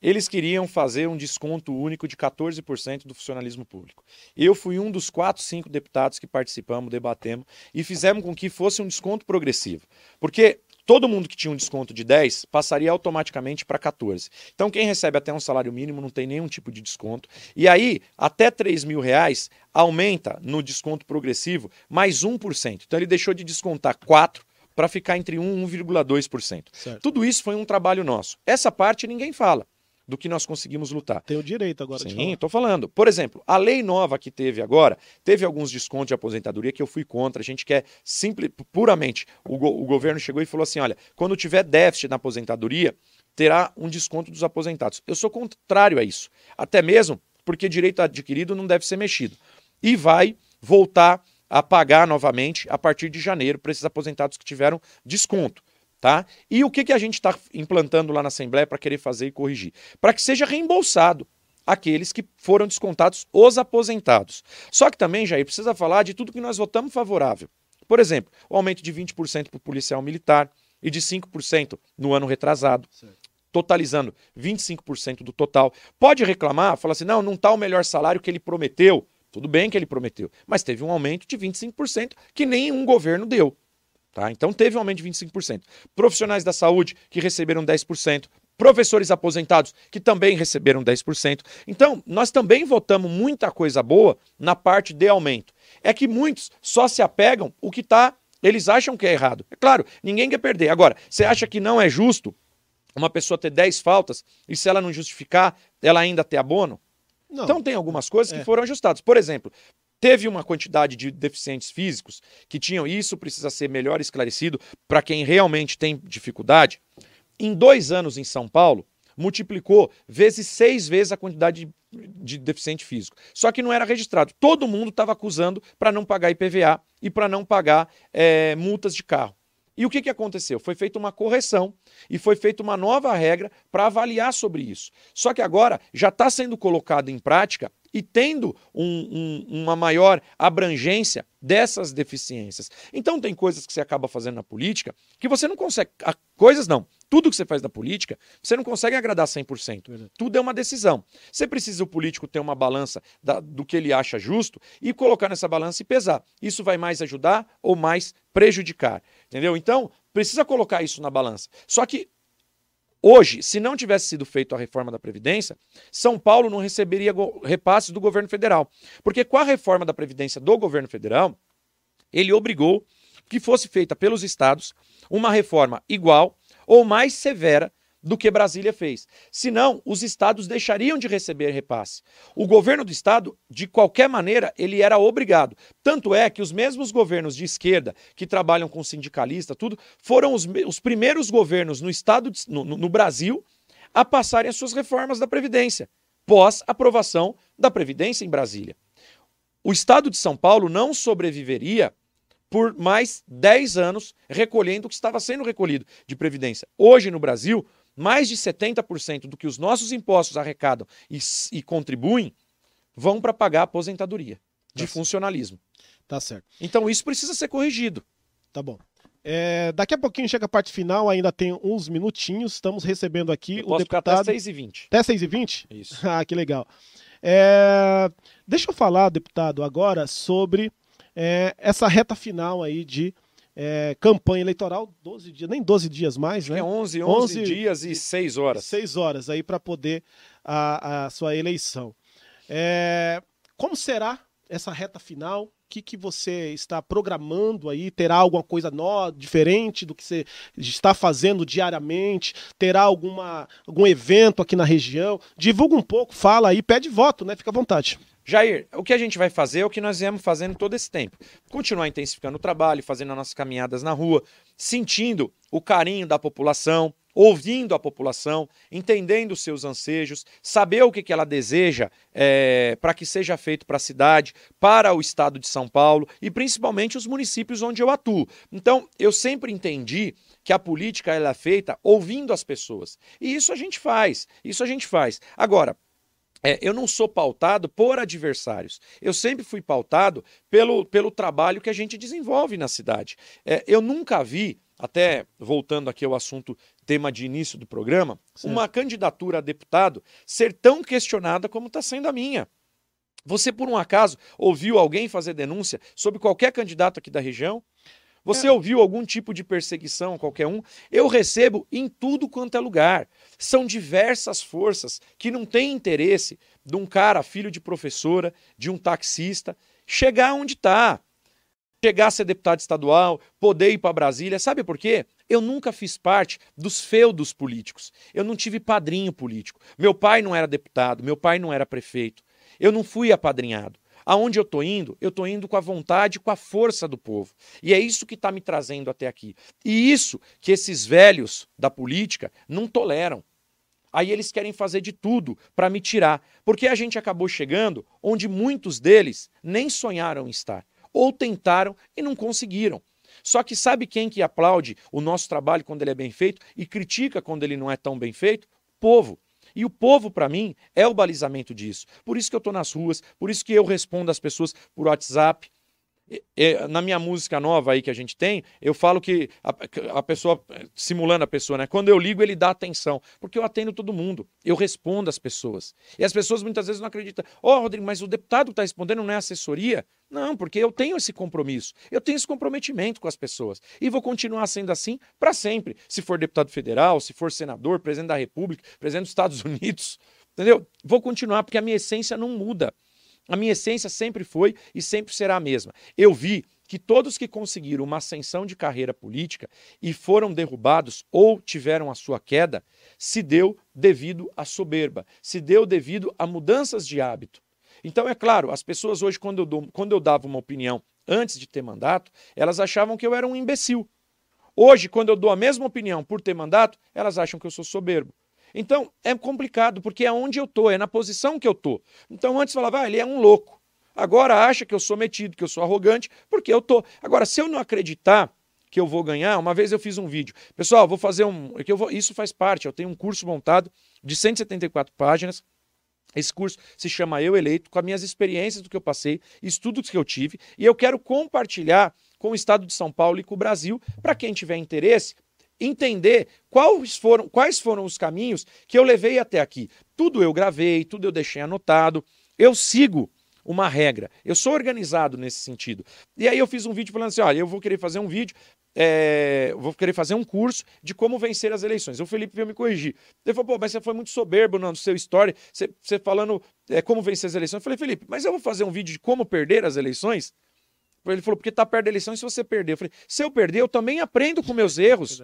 Eles queriam fazer um desconto único de 14% do funcionalismo público. Eu fui um dos quatro, cinco deputados que participamos, debatemos e fizemos com que fosse um desconto progressivo. Porque todo mundo que tinha um desconto de 10 passaria automaticamente para 14. Então, quem recebe até um salário mínimo não tem nenhum tipo de desconto. E aí, até 3 mil reais, aumenta no desconto progressivo mais 1%. Então, ele deixou de descontar 4% para ficar entre 1 e 1,2%. Tudo isso foi um trabalho nosso. Essa parte ninguém fala do que nós conseguimos lutar. Tem o direito agora Sim, de falar. estou falando. Por exemplo, a lei nova que teve agora, teve alguns descontos de aposentadoria que eu fui contra. A gente quer simples, puramente. O, go o governo chegou e falou assim: olha, quando tiver déficit na aposentadoria, terá um desconto dos aposentados. Eu sou contrário a isso. Até mesmo porque direito adquirido não deve ser mexido. E vai voltar a pagar novamente a partir de janeiro para esses aposentados que tiveram desconto. Tá? E o que, que a gente está implantando lá na Assembleia para querer fazer e corrigir? Para que seja reembolsado aqueles que foram descontados, os aposentados. Só que também, Jair, precisa falar de tudo que nós votamos favorável. Por exemplo, o aumento de 20% para o policial militar e de 5% no ano retrasado. Certo. Totalizando 25% do total. Pode reclamar, falar assim: não, não está o melhor salário que ele prometeu. Tudo bem que ele prometeu, mas teve um aumento de 25% que nenhum governo deu. Tá? Então teve um aumento de 25%. Profissionais da saúde que receberam 10%. Professores aposentados que também receberam 10%. Então, nós também votamos muita coisa boa na parte de aumento. É que muitos só se apegam o que está. Eles acham que é errado. É claro, ninguém quer perder. Agora, você acha que não é justo uma pessoa ter 10 faltas e se ela não justificar, ela ainda ter abono? Não. Então tem algumas coisas que é. foram ajustadas. Por exemplo, Teve uma quantidade de deficientes físicos que tinham, isso precisa ser melhor esclarecido para quem realmente tem dificuldade. Em dois anos em São Paulo, multiplicou vezes seis vezes a quantidade de, de deficiente físico. Só que não era registrado. Todo mundo estava acusando para não pagar IPVA e para não pagar é, multas de carro. E o que, que aconteceu? Foi feita uma correção e foi feita uma nova regra para avaliar sobre isso. Só que agora já está sendo colocado em prática e tendo um, um, uma maior abrangência dessas deficiências. Então, tem coisas que você acaba fazendo na política que você não consegue. Coisas não. Tudo que você faz na política, você não consegue agradar 100%. Tudo é uma decisão. Você precisa o político ter uma balança da, do que ele acha justo e colocar nessa balança e pesar. Isso vai mais ajudar ou mais prejudicar. Entendeu? Então, precisa colocar isso na balança. Só que Hoje, se não tivesse sido feita a reforma da Previdência, São Paulo não receberia repasses do governo federal. Porque com a reforma da Previdência do governo federal, ele obrigou que fosse feita pelos estados uma reforma igual ou mais severa do que Brasília fez. Senão, os estados deixariam de receber repasse. O governo do estado, de qualquer maneira, ele era obrigado. Tanto é que os mesmos governos de esquerda, que trabalham com sindicalista, tudo, foram os, os primeiros governos no estado, de, no, no Brasil, a passarem as suas reformas da Previdência, pós aprovação da Previdência em Brasília. O estado de São Paulo não sobreviveria por mais 10 anos recolhendo o que estava sendo recolhido de Previdência. Hoje, no Brasil, mais de 70% do que os nossos impostos arrecadam e, e contribuem vão para pagar a aposentadoria de tá funcionalismo. Tá certo. Então isso precisa ser corrigido. Tá bom. É, daqui a pouquinho chega a parte final, ainda tem uns minutinhos. Estamos recebendo aqui Eu o deputado. Até 6h20. Até 6h20? Isso. ah, que legal. É, deixa eu falar, deputado, agora sobre é, essa reta final aí de é, campanha eleitoral, 12 dias, nem 12 dias mais, né? É 11, 11, 11 dias e 6 horas. 6 horas aí para poder a, a, sua eleição. É, como será essa reta final? O que, que você está programando aí? Terá alguma coisa nova, diferente do que você está fazendo diariamente? Terá alguma, algum evento aqui na região? Divulga um pouco, fala aí, pede voto, né? Fica à vontade. Jair, o que a gente vai fazer é o que nós viemos fazendo todo esse tempo. Continuar intensificando o trabalho, fazendo as nossas caminhadas na rua, sentindo o carinho da população, ouvindo a população, entendendo os seus ansejos, saber o que, que ela deseja é, para que seja feito para a cidade, para o estado de São Paulo e principalmente os municípios onde eu atuo. Então, eu sempre entendi que a política ela é feita ouvindo as pessoas. E isso a gente faz, isso a gente faz. Agora, é, eu não sou pautado por adversários. Eu sempre fui pautado pelo, pelo trabalho que a gente desenvolve na cidade. É, eu nunca vi, até voltando aqui ao assunto, tema de início do programa, certo. uma candidatura a deputado ser tão questionada como está sendo a minha. Você, por um acaso, ouviu alguém fazer denúncia sobre qualquer candidato aqui da região? Você é. ouviu algum tipo de perseguição, qualquer um? Eu recebo em tudo quanto é lugar. São diversas forças que não têm interesse de um cara, filho de professora, de um taxista, chegar onde está. Chegar a ser deputado estadual, poder ir para Brasília. Sabe por quê? Eu nunca fiz parte dos feudos políticos. Eu não tive padrinho político. Meu pai não era deputado, meu pai não era prefeito. Eu não fui apadrinhado. Aonde eu estou indo? Eu estou indo com a vontade, com a força do povo. E é isso que está me trazendo até aqui. E isso que esses velhos da política não toleram. Aí eles querem fazer de tudo para me tirar. Porque a gente acabou chegando onde muitos deles nem sonharam estar. Ou tentaram e não conseguiram. Só que sabe quem que aplaude o nosso trabalho quando ele é bem feito e critica quando ele não é tão bem feito? Povo. E o povo, para mim, é o balizamento disso. Por isso que eu estou nas ruas, por isso que eu respondo às pessoas por WhatsApp, na minha música nova aí que a gente tem, eu falo que a, a, pessoa, simulando a pessoa, né? Quando eu ligo, ele dá atenção. Porque eu atendo todo mundo. Eu respondo às pessoas. E as pessoas muitas vezes não acreditam. Ó, oh, Rodrigo, mas o deputado está respondendo não é assessoria? Não, porque eu tenho esse compromisso. Eu tenho esse comprometimento com as pessoas. E vou continuar sendo assim para sempre. Se for deputado federal, se for senador, presidente da República, presidente dos Estados Unidos. Entendeu? Vou continuar porque a minha essência não muda. A minha essência sempre foi e sempre será a mesma. Eu vi que todos que conseguiram uma ascensão de carreira política e foram derrubados ou tiveram a sua queda, se deu devido à soberba, se deu devido a mudanças de hábito. Então, é claro, as pessoas hoje, quando eu, dou, quando eu dava uma opinião antes de ter mandato, elas achavam que eu era um imbecil. Hoje, quando eu dou a mesma opinião por ter mandato, elas acham que eu sou soberbo. Então, é complicado, porque é onde eu tô, é na posição que eu tô. Então, antes falava, ah, ele é um louco. Agora acha que eu sou metido, que eu sou arrogante, porque eu tô. Agora, se eu não acreditar que eu vou ganhar, uma vez eu fiz um vídeo. Pessoal, vou fazer um. É que eu vou, isso faz parte, eu tenho um curso montado de 174 páginas. Esse curso se chama Eu Eleito, com as minhas experiências do que eu passei, estudos que eu tive, e eu quero compartilhar com o estado de São Paulo e com o Brasil, para quem tiver interesse, entender quais foram, quais foram os caminhos que eu levei até aqui. Tudo eu gravei, tudo eu deixei anotado. Eu sigo uma regra. Eu sou organizado nesse sentido. E aí eu fiz um vídeo falando assim: olha, eu vou querer fazer um vídeo, é, vou querer fazer um curso de como vencer as eleições. O Felipe veio me corrigir. Ele falou, pô, mas você foi muito soberbo no seu story, você, você falando é, como vencer as eleições. Eu falei, Felipe, mas eu vou fazer um vídeo de como perder as eleições? Ele falou, porque tá perto da eleição e se você perder. Eu falei, se eu perder, eu também aprendo com meus erros.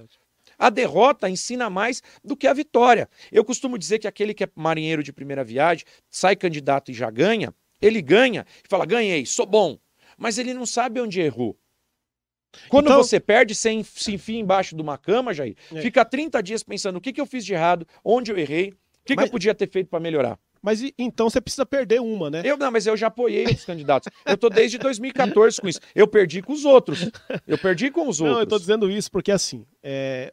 A derrota ensina mais do que a vitória. Eu costumo dizer que aquele que é marinheiro de primeira viagem, sai candidato e já ganha, ele ganha e fala: ganhei, sou bom. Mas ele não sabe onde errou. Quando então... você perde, você se enfia embaixo de uma cama, Jair, é. fica 30 dias pensando o que, que eu fiz de errado, onde eu errei, o que, Mas... que eu podia ter feito para melhorar. Mas então você precisa perder uma, né? Eu não, mas eu já apoiei os candidatos. Eu tô desde 2014 com isso. Eu perdi com os outros. Eu perdi com os outros. Não, eu tô dizendo isso porque assim, é,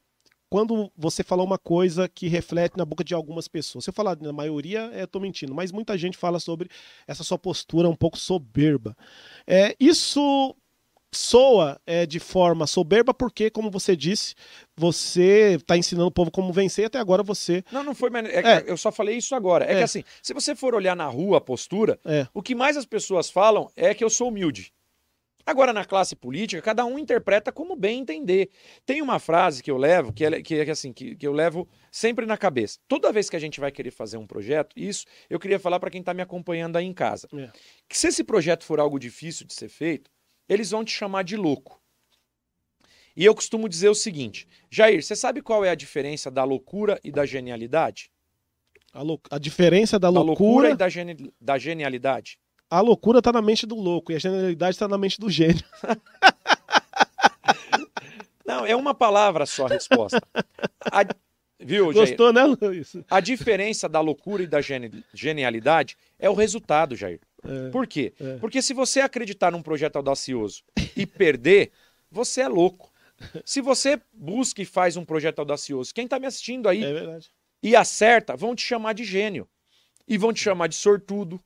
quando você falou uma coisa que reflete na boca de algumas pessoas. Se eu falar na maioria, é, tô mentindo, mas muita gente fala sobre essa sua postura um pouco soberba. É, isso soa é, de forma soberba porque, como você disse, você está ensinando o povo como vencer e até agora você... Não, não foi... É, é. Eu só falei isso agora. É, que é. assim, se você for olhar na rua a postura, é. o que mais as pessoas falam é que eu sou humilde. Agora, na classe política, cada um interpreta como bem entender. Tem uma frase que eu levo, que é, que é assim, que, que eu levo sempre na cabeça. Toda vez que a gente vai querer fazer um projeto, isso eu queria falar para quem está me acompanhando aí em casa. É. Que se esse projeto for algo difícil de ser feito, eles vão te chamar de louco. E eu costumo dizer o seguinte: Jair, você sabe qual é a diferença da loucura e da genialidade? A, lou a diferença da, da loucura... loucura e da, geni da genialidade? A loucura está na mente do louco e a genialidade está na mente do gênio. Não, é uma palavra só a resposta. A, viu, Gostou, Jair? né, Luiz? A diferença da loucura e da genialidade é o resultado, Jair. É, Por quê? É. Porque se você acreditar num projeto audacioso e perder, você é louco. Se você busca e faz um projeto audacioso, quem está me assistindo aí é e acerta, vão te chamar de gênio. E vão te chamar de sortudo,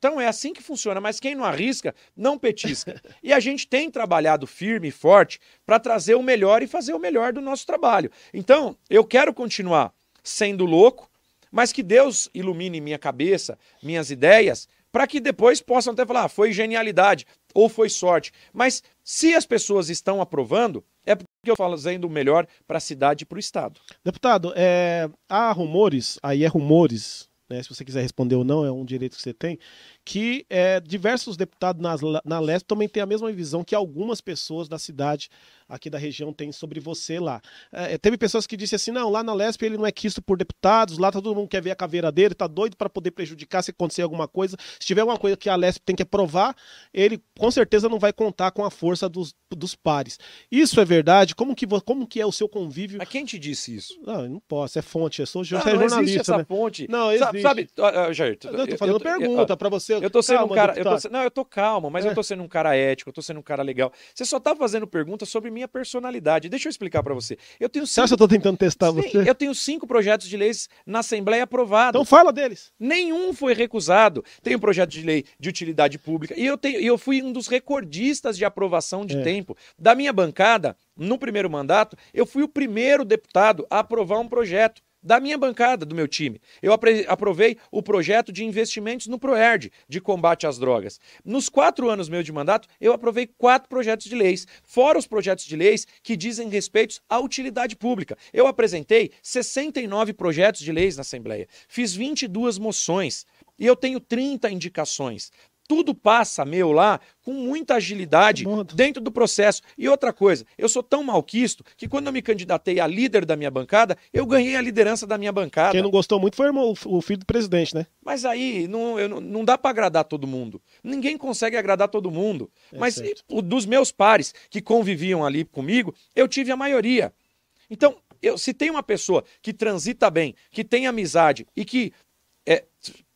então é assim que funciona, mas quem não arrisca, não petisca. E a gente tem trabalhado firme e forte para trazer o melhor e fazer o melhor do nosso trabalho. Então, eu quero continuar sendo louco, mas que Deus ilumine minha cabeça, minhas ideias, para que depois possam até falar, ah, foi genialidade. ou foi sorte. Mas se as pessoas estão aprovando, é porque eu estou fazendo o melhor para a cidade e para o Estado. Deputado, é, há rumores, aí é rumores, né, se você quiser responder ou não, é um direito que você tem, que é, diversos deputados na, na Leste também têm a mesma visão que algumas pessoas da cidade aqui da região têm sobre você lá. É, teve pessoas que disseram assim: não, lá na Lesp ele não é quisto por deputados, lá todo mundo quer ver a caveira dele, tá doido para poder prejudicar se acontecer alguma coisa. Se tiver alguma coisa que a Lesp tem que aprovar, ele com certeza não vai contar com a força dos, dos pares. Isso é verdade? Como que, como que é o seu convívio? Mas quem te disse isso? Não, não posso, é fonte, eu sou Não, é não jornalista. existe essa né? fonte. Não, existe. Sabe, sabe Jair, eu tô fazendo pergunta para você. Eu tô sendo Calma, um cara. Eu tô, não, eu tô calmo, mas É. eu tô sendo um cara ético, eu tô sendo um cara legal. Você só tá fazendo perguntas sobre minha personalidade. Deixa eu explicar pra você. Eu tenho Você cinco, eu tô tentando testar Sim, você? eu tenho cinco projetos de leis na Assembleia aprovados. Então fala deles. Nenhum foi recusado. Tem um projeto de lei de utilidade pública. E eu, tenho, eu fui um dos recordistas de aprovação de É. tempo. Da minha bancada, no primeiro mandato, eu fui o primeiro deputado a aprovar um projeto. Da minha bancada, do meu time. Eu aprovei o projeto de investimentos no ProERD, de combate às drogas. Nos quatro anos meu de mandato, eu aprovei quatro projetos de leis, fora os projetos de leis que dizem respeito à utilidade pública. Eu apresentei 69 projetos de leis na Assembleia, fiz 22 moções e eu tenho 30 indicações. Tudo passa meu lá com muita agilidade dentro do processo. E outra coisa, eu sou tão malquisto que quando eu me candidatei a líder da minha bancada, eu ganhei a liderança da minha bancada. Quem não gostou muito foi o filho do presidente, né? Mas aí não, eu não- dá para agradar todo mundo. Ninguém consegue agradar todo mundo. É Mas o- dos meus pares que conviviam ali comigo, eu tive a maioria. Então, eu- se tem uma pessoa que transita bem, que tem amizade e que é,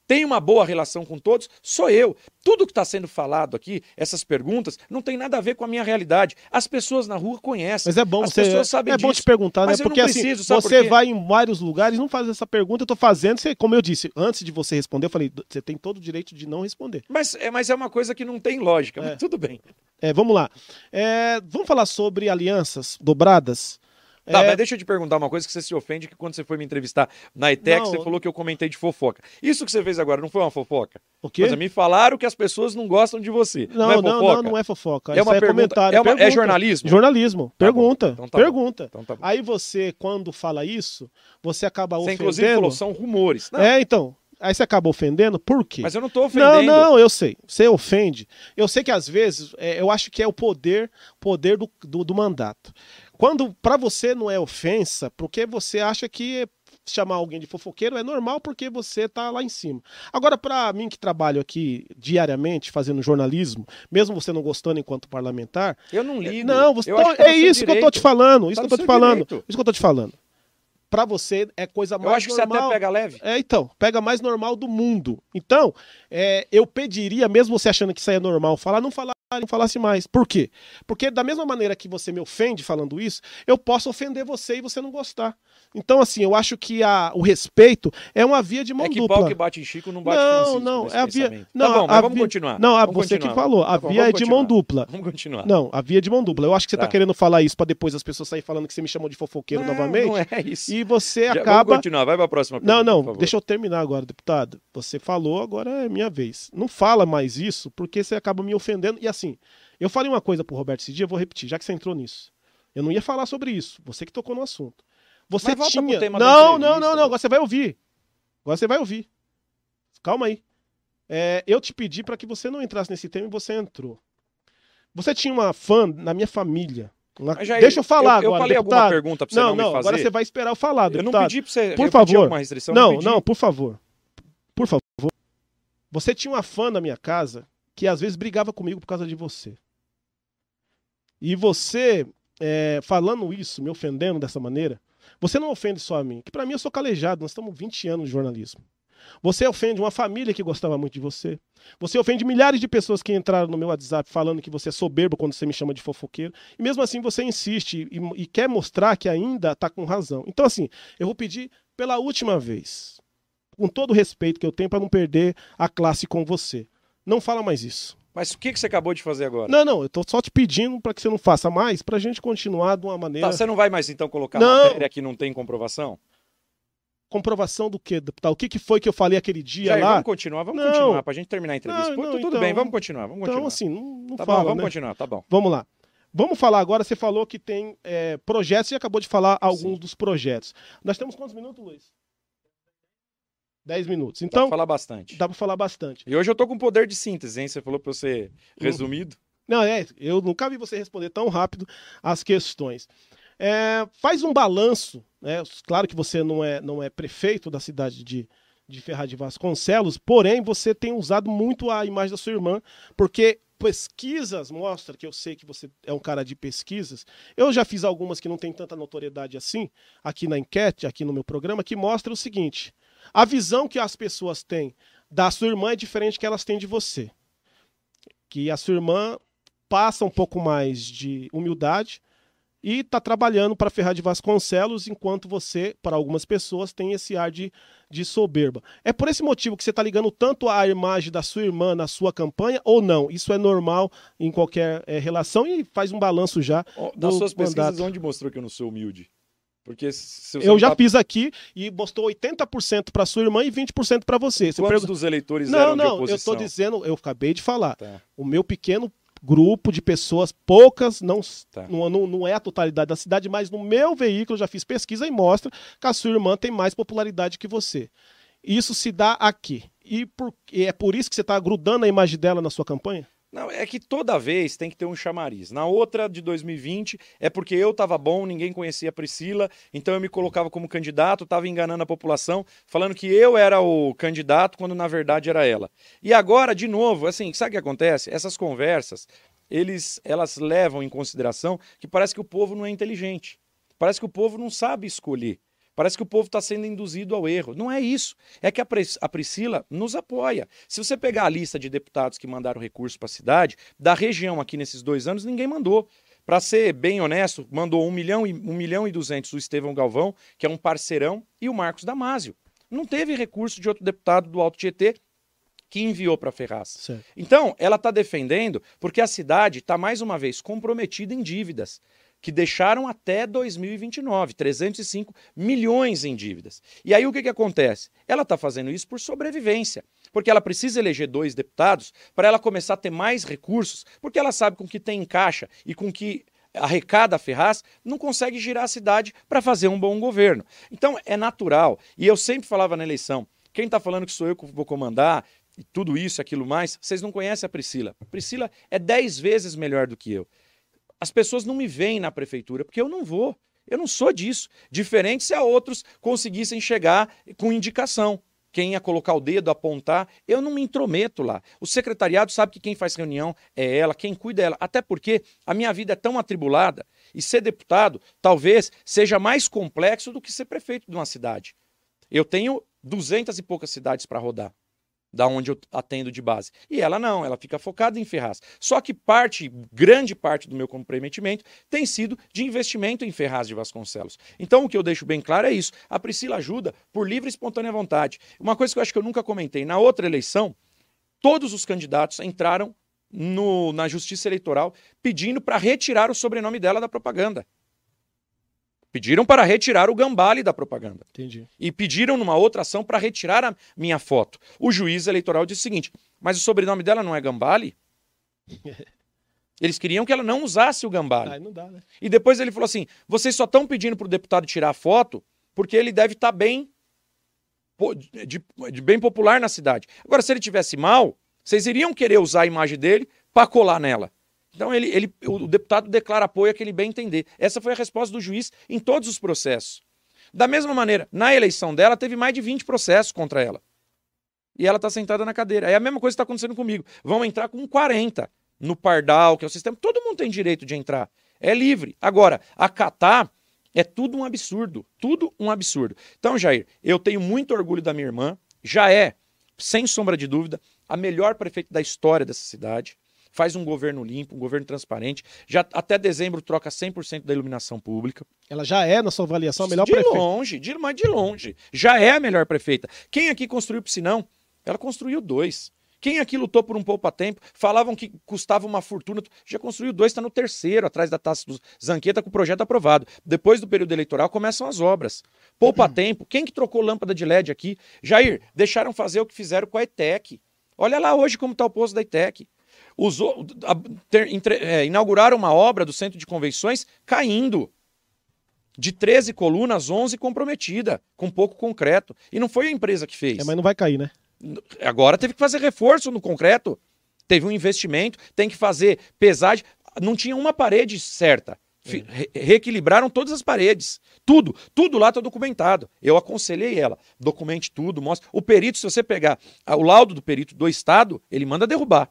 tem uma boa relação com todos, sou eu. Tudo que está sendo falado aqui, essas perguntas, não tem nada a ver com a minha realidade. As pessoas na rua conhecem. Mas é bom As você. pessoas sabem é bom te perguntar, né? Porque assim, preciso, por você vai em vários lugares, não faz essa pergunta, eu tô fazendo, você, como eu disse, antes de você responder, eu falei, você tem todo o direito de não responder. Mas, é, mas é uma coisa que não tem lógica. É. Mas tudo bem. É, vamos lá. É, vamos falar sobre alianças dobradas. Tá, É, mas deixa eu te perguntar uma coisa que você se ofende, que quando você foi me entrevistar na ETEC, Não, você falou que eu comentei de fofoca. Isso que você fez agora não foi uma fofoca? o quê? Mas me falaram que as pessoas não gostam de você. Não, é não, fofoca? não, não é fofoca. É Isso uma aí pergunta- comentário. é uma- é jornalismo? Jornalismo. Tá pergunta. então tá pergunta. Então tá. Aí você, quando fala isso, você acaba Você ofendendo. inclusive falou, são rumores. Não, É, então. Aí você acaba ofendendo, por quê? mas eu não tô ofendendo. Não, não, eu sei. Você ofende. Eu sei que às vezes, é, eu acho que é o poder, poder do, do, do mandato. Quando para você não é ofensa, porque você acha que chamar alguém de fofoqueiro é normal porque você tá lá em cima. Agora, para mim que trabalho aqui diariamente fazendo jornalismo, mesmo você não gostando enquanto parlamentar, Eu não ligo. não, você tá- tá é isso que eu tô direito. te falando, isso Tá que eu tô te falando, direito. isso que eu tô te falando. Para você é coisa mais Eu acho que normal. você até pega leve. É, então, pega mais normal do mundo. Então, é, eu pediria, mesmo você achando que isso aí é normal, falar, não falar, não falasse mais. Por quê? Porque da mesma maneira que você me ofende falando isso, eu posso ofender você e você não gostar. Então, assim, eu acho que a, o respeito é uma via de mão É que dupla. pau que bate em Chico não bate não, Francisco não, é a via. Não, tá bom, mas vamos via- continuar. Não, Vamos você continuar. que falou, a Tá bom, via é vamos de mão dupla. Vamos continuar. Não, a via é de mão dupla. Eu acho que você tá, Tá. querendo falar isso pra depois as pessoas saírem falando que você me chamou de fofoqueiro não, novamente. Não é isso. E você Já- Vamos acaba. continuar, vai pra próxima Não, pergunta, não, favor. deixa eu terminar agora, deputado. Você falou, agora é minha vez. Não fala mais isso, porque você acaba me ofendendo. E assim, eu falei uma coisa pro Roberto esse dia, eu vou repetir, já que você entrou nisso. Eu não ia falar sobre isso, você que tocou no assunto. Você Mas tinha. não, não, não, não, agora você vai ouvir. Agora você vai ouvir. Calma aí. É, eu te pedi para que você não entrasse nesse tema e você entrou. Você tinha uma fã na minha família. Uma- Jair, Deixa eu falar eu, agora. Eu falei alguma deputado. pergunta pra você não, não, não, me fazer. agora você vai esperar eu falar, Eu não deputado. pedi pra você. Por favor. alguma. Não, pedi. não, por favor. Por favor. Você tinha uma fã na minha casa que às vezes brigava comigo por causa de você. E você, é, falando isso, me ofendendo dessa maneira, você não ofende só a mim, que pra mim eu sou calejado, nós estamos 20 anos de jornalismo. Você ofende uma família que gostava muito de você. Você ofende milhares de pessoas que entraram no meu WhatsApp falando que você é soberbo quando você me chama de fofoqueiro. E mesmo assim você insiste e, e quer mostrar que ainda está com razão. Então, assim, eu vou pedir pela última vez, com todo o respeito que eu tenho para não perder a classe com você. Não fala mais isso. Mas o que, que você acabou de fazer agora? Não, não, eu tô só te pedindo para que você não faça mais, pra gente continuar de uma maneira. Tá, você não vai mais então colocar Não. matéria que não tem comprovação? comprovação do quê, deputado? O que, que foi que eu falei aquele dia Jair, lá? vamos continuar, vamos Não. continuar, pra gente terminar a entrevista. Não, Pô, tudo então- bem, vamos continuar, vamos continuar. Então, assim, não, não tá fala, bom, vamos né? continuar, tá bom. Vamos lá. Vamos falar agora, você falou que tem é, projetos, você acabou de falar alguns Sim. dos projetos. Nós temos quantos minutos, Luiz? Dez minutos. Dá pra Então, falar bastante. dá pra falar bastante. E hoje eu tô com poder de síntese, hein? Você falou pra eu ser resumido. Não, é, eu nunca vi você responder tão rápido as questões. É, faz um balanço, né? Claro que você não é, não é prefeito da cidade de, de Ferraz de Vasconcelos, porém você tem usado muito a imagem da sua irmã, porque pesquisas mostram que eu sei que você é um cara de pesquisas. Eu já fiz algumas que não tem tanta notoriedade assim, aqui na enquete, aqui no meu programa, que mostra o seguinte: a visão que as pessoas têm da sua irmã é diferente que elas têm de você. Que a sua irmã passa um pouco mais de humildade e está trabalhando para Ferrar de Vasconcelos, enquanto você, para algumas pessoas, tem esse ar de, de soberba. É por esse motivo que você está ligando tanto à imagem da sua irmã na sua campanha ou não? Isso é normal em qualquer eh, relação e faz um balanço já. Nas suas pesquisas, mandato. onde mostrou que eu não sou humilde? Porque Eu não já tá- fiz aqui e mostrou 80% para sua irmã e 20% para você. Você Quantos pergunta- dos eleitores Não, eram de não, eu oposição? estou dizendo, eu acabei de falar. Tá. O meu pequeno grupo de pessoas, poucas, não, Tá. não, não, não é a totalidade da cidade, mas no meu veículo eu já fiz pesquisa e mostra que a sua irmã tem mais popularidade que você. Isso se dá aqui. E, por- e é por isso que você está grudando a imagem dela na sua campanha? Não, é que toda vez tem que ter um chamariz. Na outra de 2020 é porque eu tava bom, ninguém conhecia a Priscila, então eu me colocava como candidato, tava enganando a população, falando que eu era o candidato quando na verdade era ela. E agora, de novo, assim, sabe o que acontece? Essas conversas, eles, elas levam em consideração que parece que o povo não é inteligente. Parece que o povo não sabe escolher. Parece que o povo está sendo induzido ao erro. Não é isso. É que a, Pris- a Priscila nos apoia. Se você pegar a lista de deputados que mandaram recurso para a cidade, da região aqui nesses dois anos, ninguém mandou. Para ser bem honesto, mandou 1 milhão, e, 1 milhão e 200 o Estevão Galvão, que é um parceirão, e o Marcos Damásio. Não teve recurso de outro deputado do Alto Tietê que enviou para Ferraz. Certo. Então, ela está defendendo porque a cidade está, mais uma vez, comprometida em dívidas, que deixaram até 2029, 305 milhões em dívidas. E aí o que, que acontece? Ela está fazendo isso por sobrevivência, porque ela precisa eleger dois deputados para ela começar a ter mais recursos, porque ela sabe com que tem em caixa e com que arrecada a Ferraz, não consegue girar a cidade para fazer um bom governo. Então, é natural, e eu sempre falava na eleição, quem está falando que sou eu que vou comandar, e tudo isso, aquilo mais, vocês não conhecem a Priscila. A Priscila é dez vezes melhor do que eu. As pessoas não me veem na prefeitura, porque eu não vou. Eu não sou disso. Diferente se a outros conseguissem chegar com indicação. Quem ia colocar o dedo, apontar, eu não me intrometo lá. O secretariado sabe que quem faz reunião é ela, quem cuida é ela. Até porque a minha vida é tão atribulada e ser deputado talvez seja mais complexo do que ser prefeito de uma cidade. Eu tenho duzentas e poucas cidades para rodar da onde eu atendo de base. E ela não, ela fica focada em Ferraz. Só que parte, grande parte do meu comprometimento tem sido de investimento em Ferraz de Vasconcelos. Então o que eu deixo bem claro é isso. A Priscila ajuda por livre e espontânea vontade. Uma coisa que eu acho que eu nunca comentei, na outra eleição, todos os candidatos entraram no- na Justiça Eleitoral pedindo para retirar o sobrenome dela da propaganda. Pediram para retirar o gambale da propaganda Entendi. e pediram numa outra ação para retirar a minha foto. O juiz eleitoral disse o seguinte: mas o sobrenome dela não é Gambale? Eles queriam que ela não usasse o Gambale. Não dá, né? E depois ele falou assim: vocês só estão pedindo para o deputado tirar a foto porque ele deve estar bem, po- de, de bem popular na cidade. Agora, se ele tivesse mal, vocês iriam querer usar a imagem dele para colar nela. Então ele, ele, o deputado declara apoio a que ele bem entender. Essa foi a resposta do juiz em todos os processos. Da mesma maneira, na eleição dela, teve mais de 20 processos contra ela. E ela está sentada na cadeira. Aí a mesma coisa está acontecendo comigo. Vão entrar com 40 no Pardal, que é o sistema. Todo mundo tem direito de entrar. É livre. Agora, acatar é tudo um absurdo. Tudo um absurdo. Então, Jair, eu tenho muito orgulho da minha irmã. Já é, sem sombra de dúvida, a melhor prefeita da história dessa cidade. Faz um governo limpo, um governo transparente. Já até dezembro troca 100% da iluminação pública. Ela já é, na sua avaliação, a melhor de prefeita. longe, de, mas de longe. Já é a melhor prefeita. Quem aqui construiu piscinão? Ela construiu dois. Quem aqui lutou por um poupa-tempo? Falavam que custava uma fortuna. Já construiu dois, está no terceiro, atrás da taça do Zanqueta, com o projeto aprovado. Depois do período eleitoral começam as obras. Poupa-tempo. Quem que trocou lâmpada de LED aqui? Jair, deixaram fazer o que fizeram com a ETEC. Olha lá hoje como está o posto da ETEC. Usou, a, ter, entre, é, inauguraram uma obra do centro de convenções caindo. De 13 colunas, 11 comprometida, com pouco concreto. E não foi a empresa que fez. É, mas não vai cair, né? Agora teve que fazer reforço no concreto. Teve um investimento, tem que fazer pesagem. Não tinha uma parede certa. É. Re reequilibraram todas as paredes. Tudo, tudo lá está documentado. Eu aconselhei ela. Documente tudo, mostra. O perito, se você pegar o laudo do perito do Estado, ele manda derrubar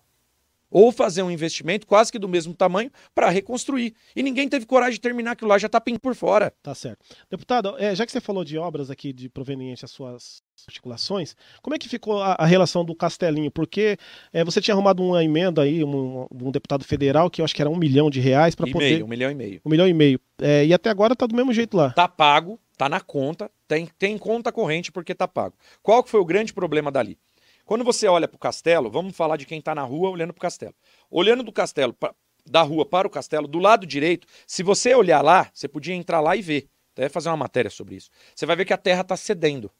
ou fazer um investimento quase que do mesmo tamanho para reconstruir. E ninguém teve coragem de terminar aquilo lá, já está pintando por fora. Tá certo. Deputado, é, já que você falou de obras aqui de proveniente às suas articulações, como é que ficou a, a relação do Castelinho? Porque é, você tinha arrumado uma emenda aí, um, um, deputado federal, que eu acho que era um milhão de reais para poder. Meio, um milhão e meio. Um milhão e meio. É, e até agora tá do mesmo jeito lá. Tá pago, tá na conta, tem, tem conta corrente porque tá pago. Qual que foi o grande problema dali? Quando você olha para o castelo, vamos falar de quem está na rua olhando para o castelo. Olhando do castelo, pra, da rua para o castelo, do lado direito, se você olhar lá, você podia entrar lá e ver. Até fazer uma matéria sobre isso. Você vai ver que a terra está cedendo.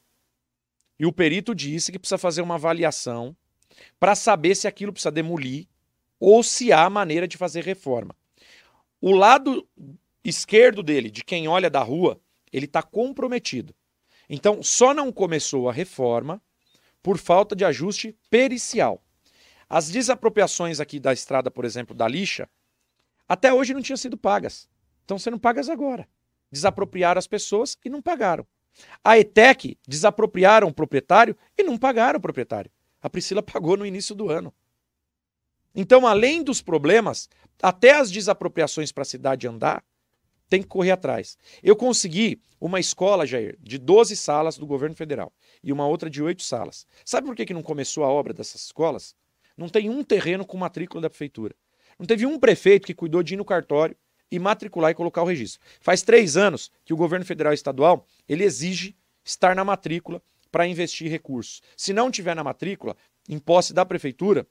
E o perito disse que precisa fazer uma avaliação para saber se aquilo precisa demolir ou se há maneira de fazer reforma. O lado esquerdo dele, de quem olha da rua, ele está comprometido. Então, só não começou a reforma por falta de ajuste pericial. As desapropriações aqui da estrada, por exemplo, da lixa, até hoje não tinham sido pagas. Estão sendo pagas agora. Desapropriaram as pessoas e não pagaram. A ETEC desapropriaram o proprietário e não pagaram o proprietário. A Priscila pagou no início do ano. Então, além dos problemas, até as desapropriações para a cidade andar, tem que correr atrás. Eu consegui uma escola, Jair, de 12 salas do governo federal e uma outra de 8 salas. Sabe por que, que não começou a obra dessas escolas? Não tem um terreno com matrícula da prefeitura. Não teve um prefeito que cuidou de ir no cartório e matricular e colocar o registro. Faz três anos que o governo federal e estadual ele exige estar na matrícula para investir recursos. Se não tiver na matrícula, em posse da prefeitura,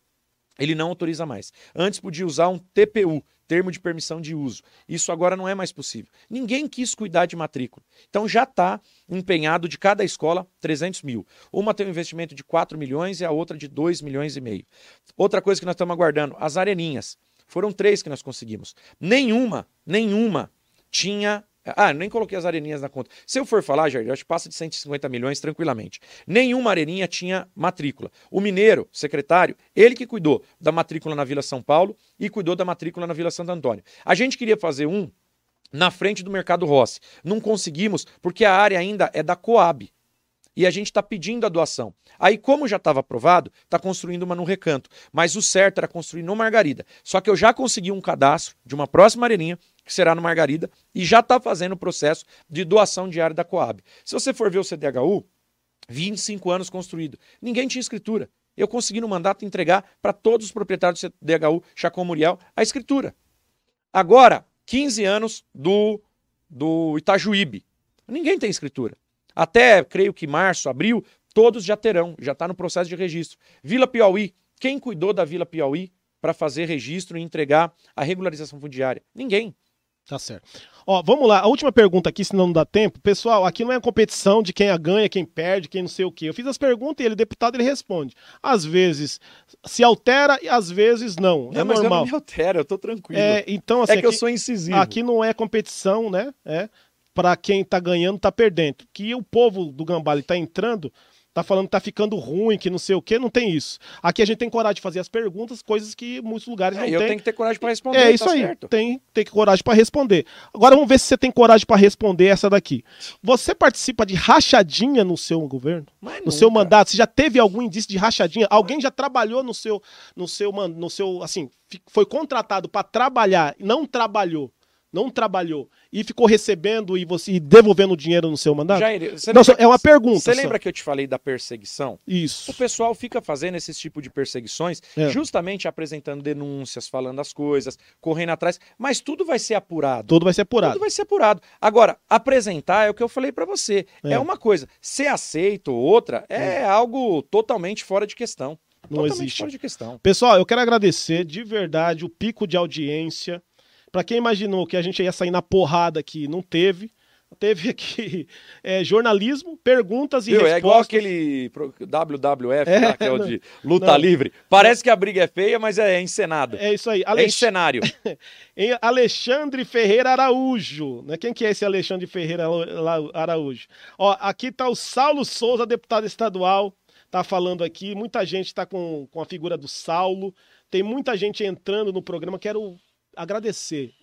ele não autoriza mais. Antes podia usar um TPU, termo de permissão de uso. Isso agora não é mais possível. Ninguém quis cuidar de matrícula. Então já está empenhado de cada escola 300 mil. Uma tem um investimento de 4 milhões e a outra de 2 milhões e meio. Outra coisa que nós estamos aguardando, as areninhas. Foram três que nós conseguimos. Nenhuma, nenhuma tinha ah, nem coloquei as areninhas na conta. Se eu for falar, Jair, acho que passa de 150 milhões tranquilamente. Nenhuma areninha tinha matrícula. O mineiro, secretário, ele que cuidou da matrícula na Vila São Paulo e cuidou da matrícula na Vila Santo Antônio. A gente queria fazer um na frente do Mercado Rossi. Não conseguimos porque a área ainda é da Coab. E a gente está pedindo a doação. Aí, como já estava aprovado, está construindo uma no recanto. Mas o certo era construir no Margarida. Só que eu já consegui um cadastro de uma próxima areninha que será no Margarida, e já está fazendo o processo de doação diária da Coab. Se você for ver o CDHU, 25 anos construído. Ninguém tinha escritura. Eu consegui no mandato entregar para todos os proprietários do CDHU Chacon Muriel a escritura. Agora, 15 anos do, do Itajuíbe. Ninguém tem escritura. Até, creio que março, abril, todos já terão, já está no processo de registro. Vila Piauí, quem cuidou da Vila Piauí para fazer registro e entregar a regularização fundiária? Ninguém. Tá certo. Ó, vamos lá. A última pergunta aqui, senão não dá tempo. Pessoal, aqui não é competição de quem ganha, quem perde, quem não sei o quê. Eu fiz as perguntas e ele, deputado, ele responde. Às vezes se altera e às vezes não. não é mas normal. Eu não me altera, eu tô tranquilo. É, então, assim, é que aqui, eu sou incisivo. Aqui não é competição, né? É para quem tá ganhando, tá perdendo. Que o povo do Gambale tá entrando tá falando que tá ficando ruim, que não sei o que, não tem isso. Aqui a gente tem coragem de fazer as perguntas, coisas que muitos lugares é, não tem. Eu tenho que ter coragem para responder. É isso tá aí, certo. tem ter coragem para responder. Agora vamos ver se você tem coragem para responder essa daqui. Você participa de rachadinha no seu governo? Mas no nunca. seu mandato, você já teve algum indício de rachadinha? Alguém já trabalhou no seu no seu no seu assim, foi contratado para trabalhar, não trabalhou não trabalhou e ficou recebendo e você e devolvendo dinheiro no seu mandato? Jair, não, é uma pergunta. Você lembra que eu te falei da perseguição? Isso. O pessoal fica fazendo esse tipo de perseguições, é. justamente apresentando denúncias, falando as coisas, correndo atrás, mas tudo vai ser apurado. Tudo vai ser apurado. Tudo vai ser apurado. Agora, apresentar é o que eu falei para você. É. é. uma coisa. Ser aceito ou outra é, é algo totalmente fora de questão. Não Totalmente existe. fora de questão. Pessoal, eu quero agradecer de verdade o pico de audiência. Pra quem imaginou que a gente ia sair na porrada aqui, não teve. Teve aqui é, jornalismo, perguntas e Viu? respostas. É igual aquele WWF, É, lá, que é o não, de luta não. livre. Parece que a briga é feia, mas é encenado. É isso aí. É, em Alex... cenário. em Alexandre Ferreira Araújo. Né? Quem que é esse Alexandre Ferreira Araújo? Ó, aqui tá o Saulo Souza, deputado estadual, tá falando aqui. Muita gente tá com, com a figura do Saulo. Tem muita gente entrando no programa. Quero agradecer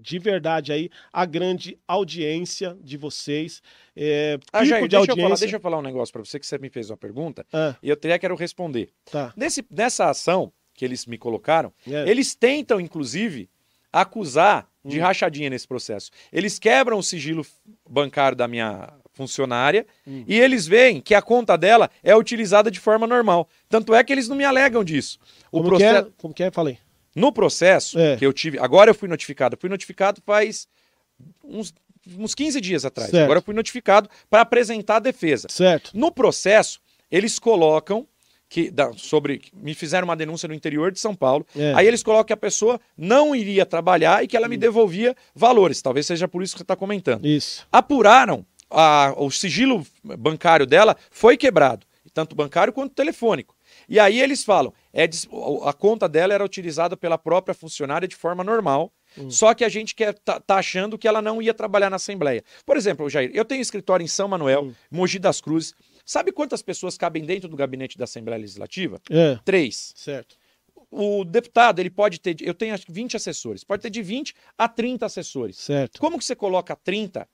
de verdade aí a grande audiência de vocês. É, Ah, Jair, de deixa, eu falar, audiência. deixa eu falar um negócio pra você que você me fez uma pergunta Ah, e eu até quero responder. tá. Nesse, nessa ação que eles me colocaram, É. eles tentam, inclusive, acusar de Hum. rachadinha nesse processo. Eles quebram o sigilo bancário da minha funcionária Hum. e eles veem que a conta dela é utilizada de forma normal. Tanto é que eles não me alegam disso. O Como, processo, que é? Como que é? Falei. No processo É. que eu tive. Agora eu fui notificado. Fui notificado faz uns, uns 15 dias atrás. Certo. Agora eu fui notificado para apresentar a defesa. Certo. No processo, eles colocam que da- sobre me fizeram uma denúncia no interior de São Paulo. É. Aí eles colocam que a pessoa não iria trabalhar e que ela me devolvia valores. Talvez seja por isso que você está comentando. Isso. Apuraram a- o sigilo bancário dela foi quebrado, tanto bancário quanto telefônico. E aí eles falam, é a conta dela era utilizada pela própria funcionária de forma normal. Hum. Só que a gente quer, tá, tá achando que ela não ia trabalhar na Assembleia. Por exemplo, Jair, eu tenho escritório em São Manuel, Hum. Mogi das Cruzes. Sabe quantas pessoas cabem dentro do gabinete da Assembleia Legislativa? É. Três. Certo. O deputado, ele pode ter, eu tenho acho que 20 assessores, pode ter de 20 a 30 assessores. Certo. Como que você coloca 30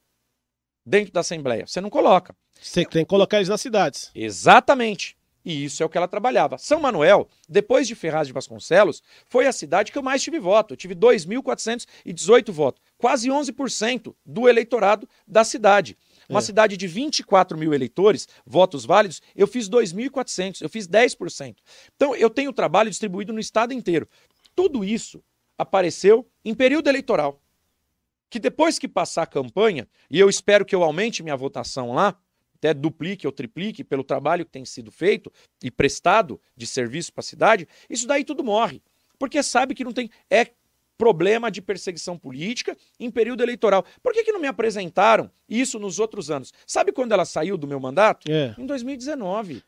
dentro da Assembleia? Você não coloca. Você tem que colocar eles nas cidades. Exatamente. E isso é o que ela trabalhava. São Manuel, depois de Ferraz de Vasconcelos, foi a cidade que eu mais tive voto. Eu tive 2.418 votos, quase 11% do eleitorado da cidade. Uma É. cidade de 24 mil eleitores, votos válidos, eu fiz 2.400, eu fiz 10%. Então, eu tenho trabalho distribuído no estado inteiro. Tudo isso apareceu em período eleitoral. Que depois que passar a campanha, e eu espero que eu aumente minha votação lá, até duplique ou triplique pelo trabalho que tem sido feito e prestado de serviço para a cidade, isso daí tudo morre. Porque sabe que não tem. É problema de perseguição política em período eleitoral. Por que, que não me apresentaram isso nos outros anos? Sabe quando ela saiu do meu mandato? É, Em 2019.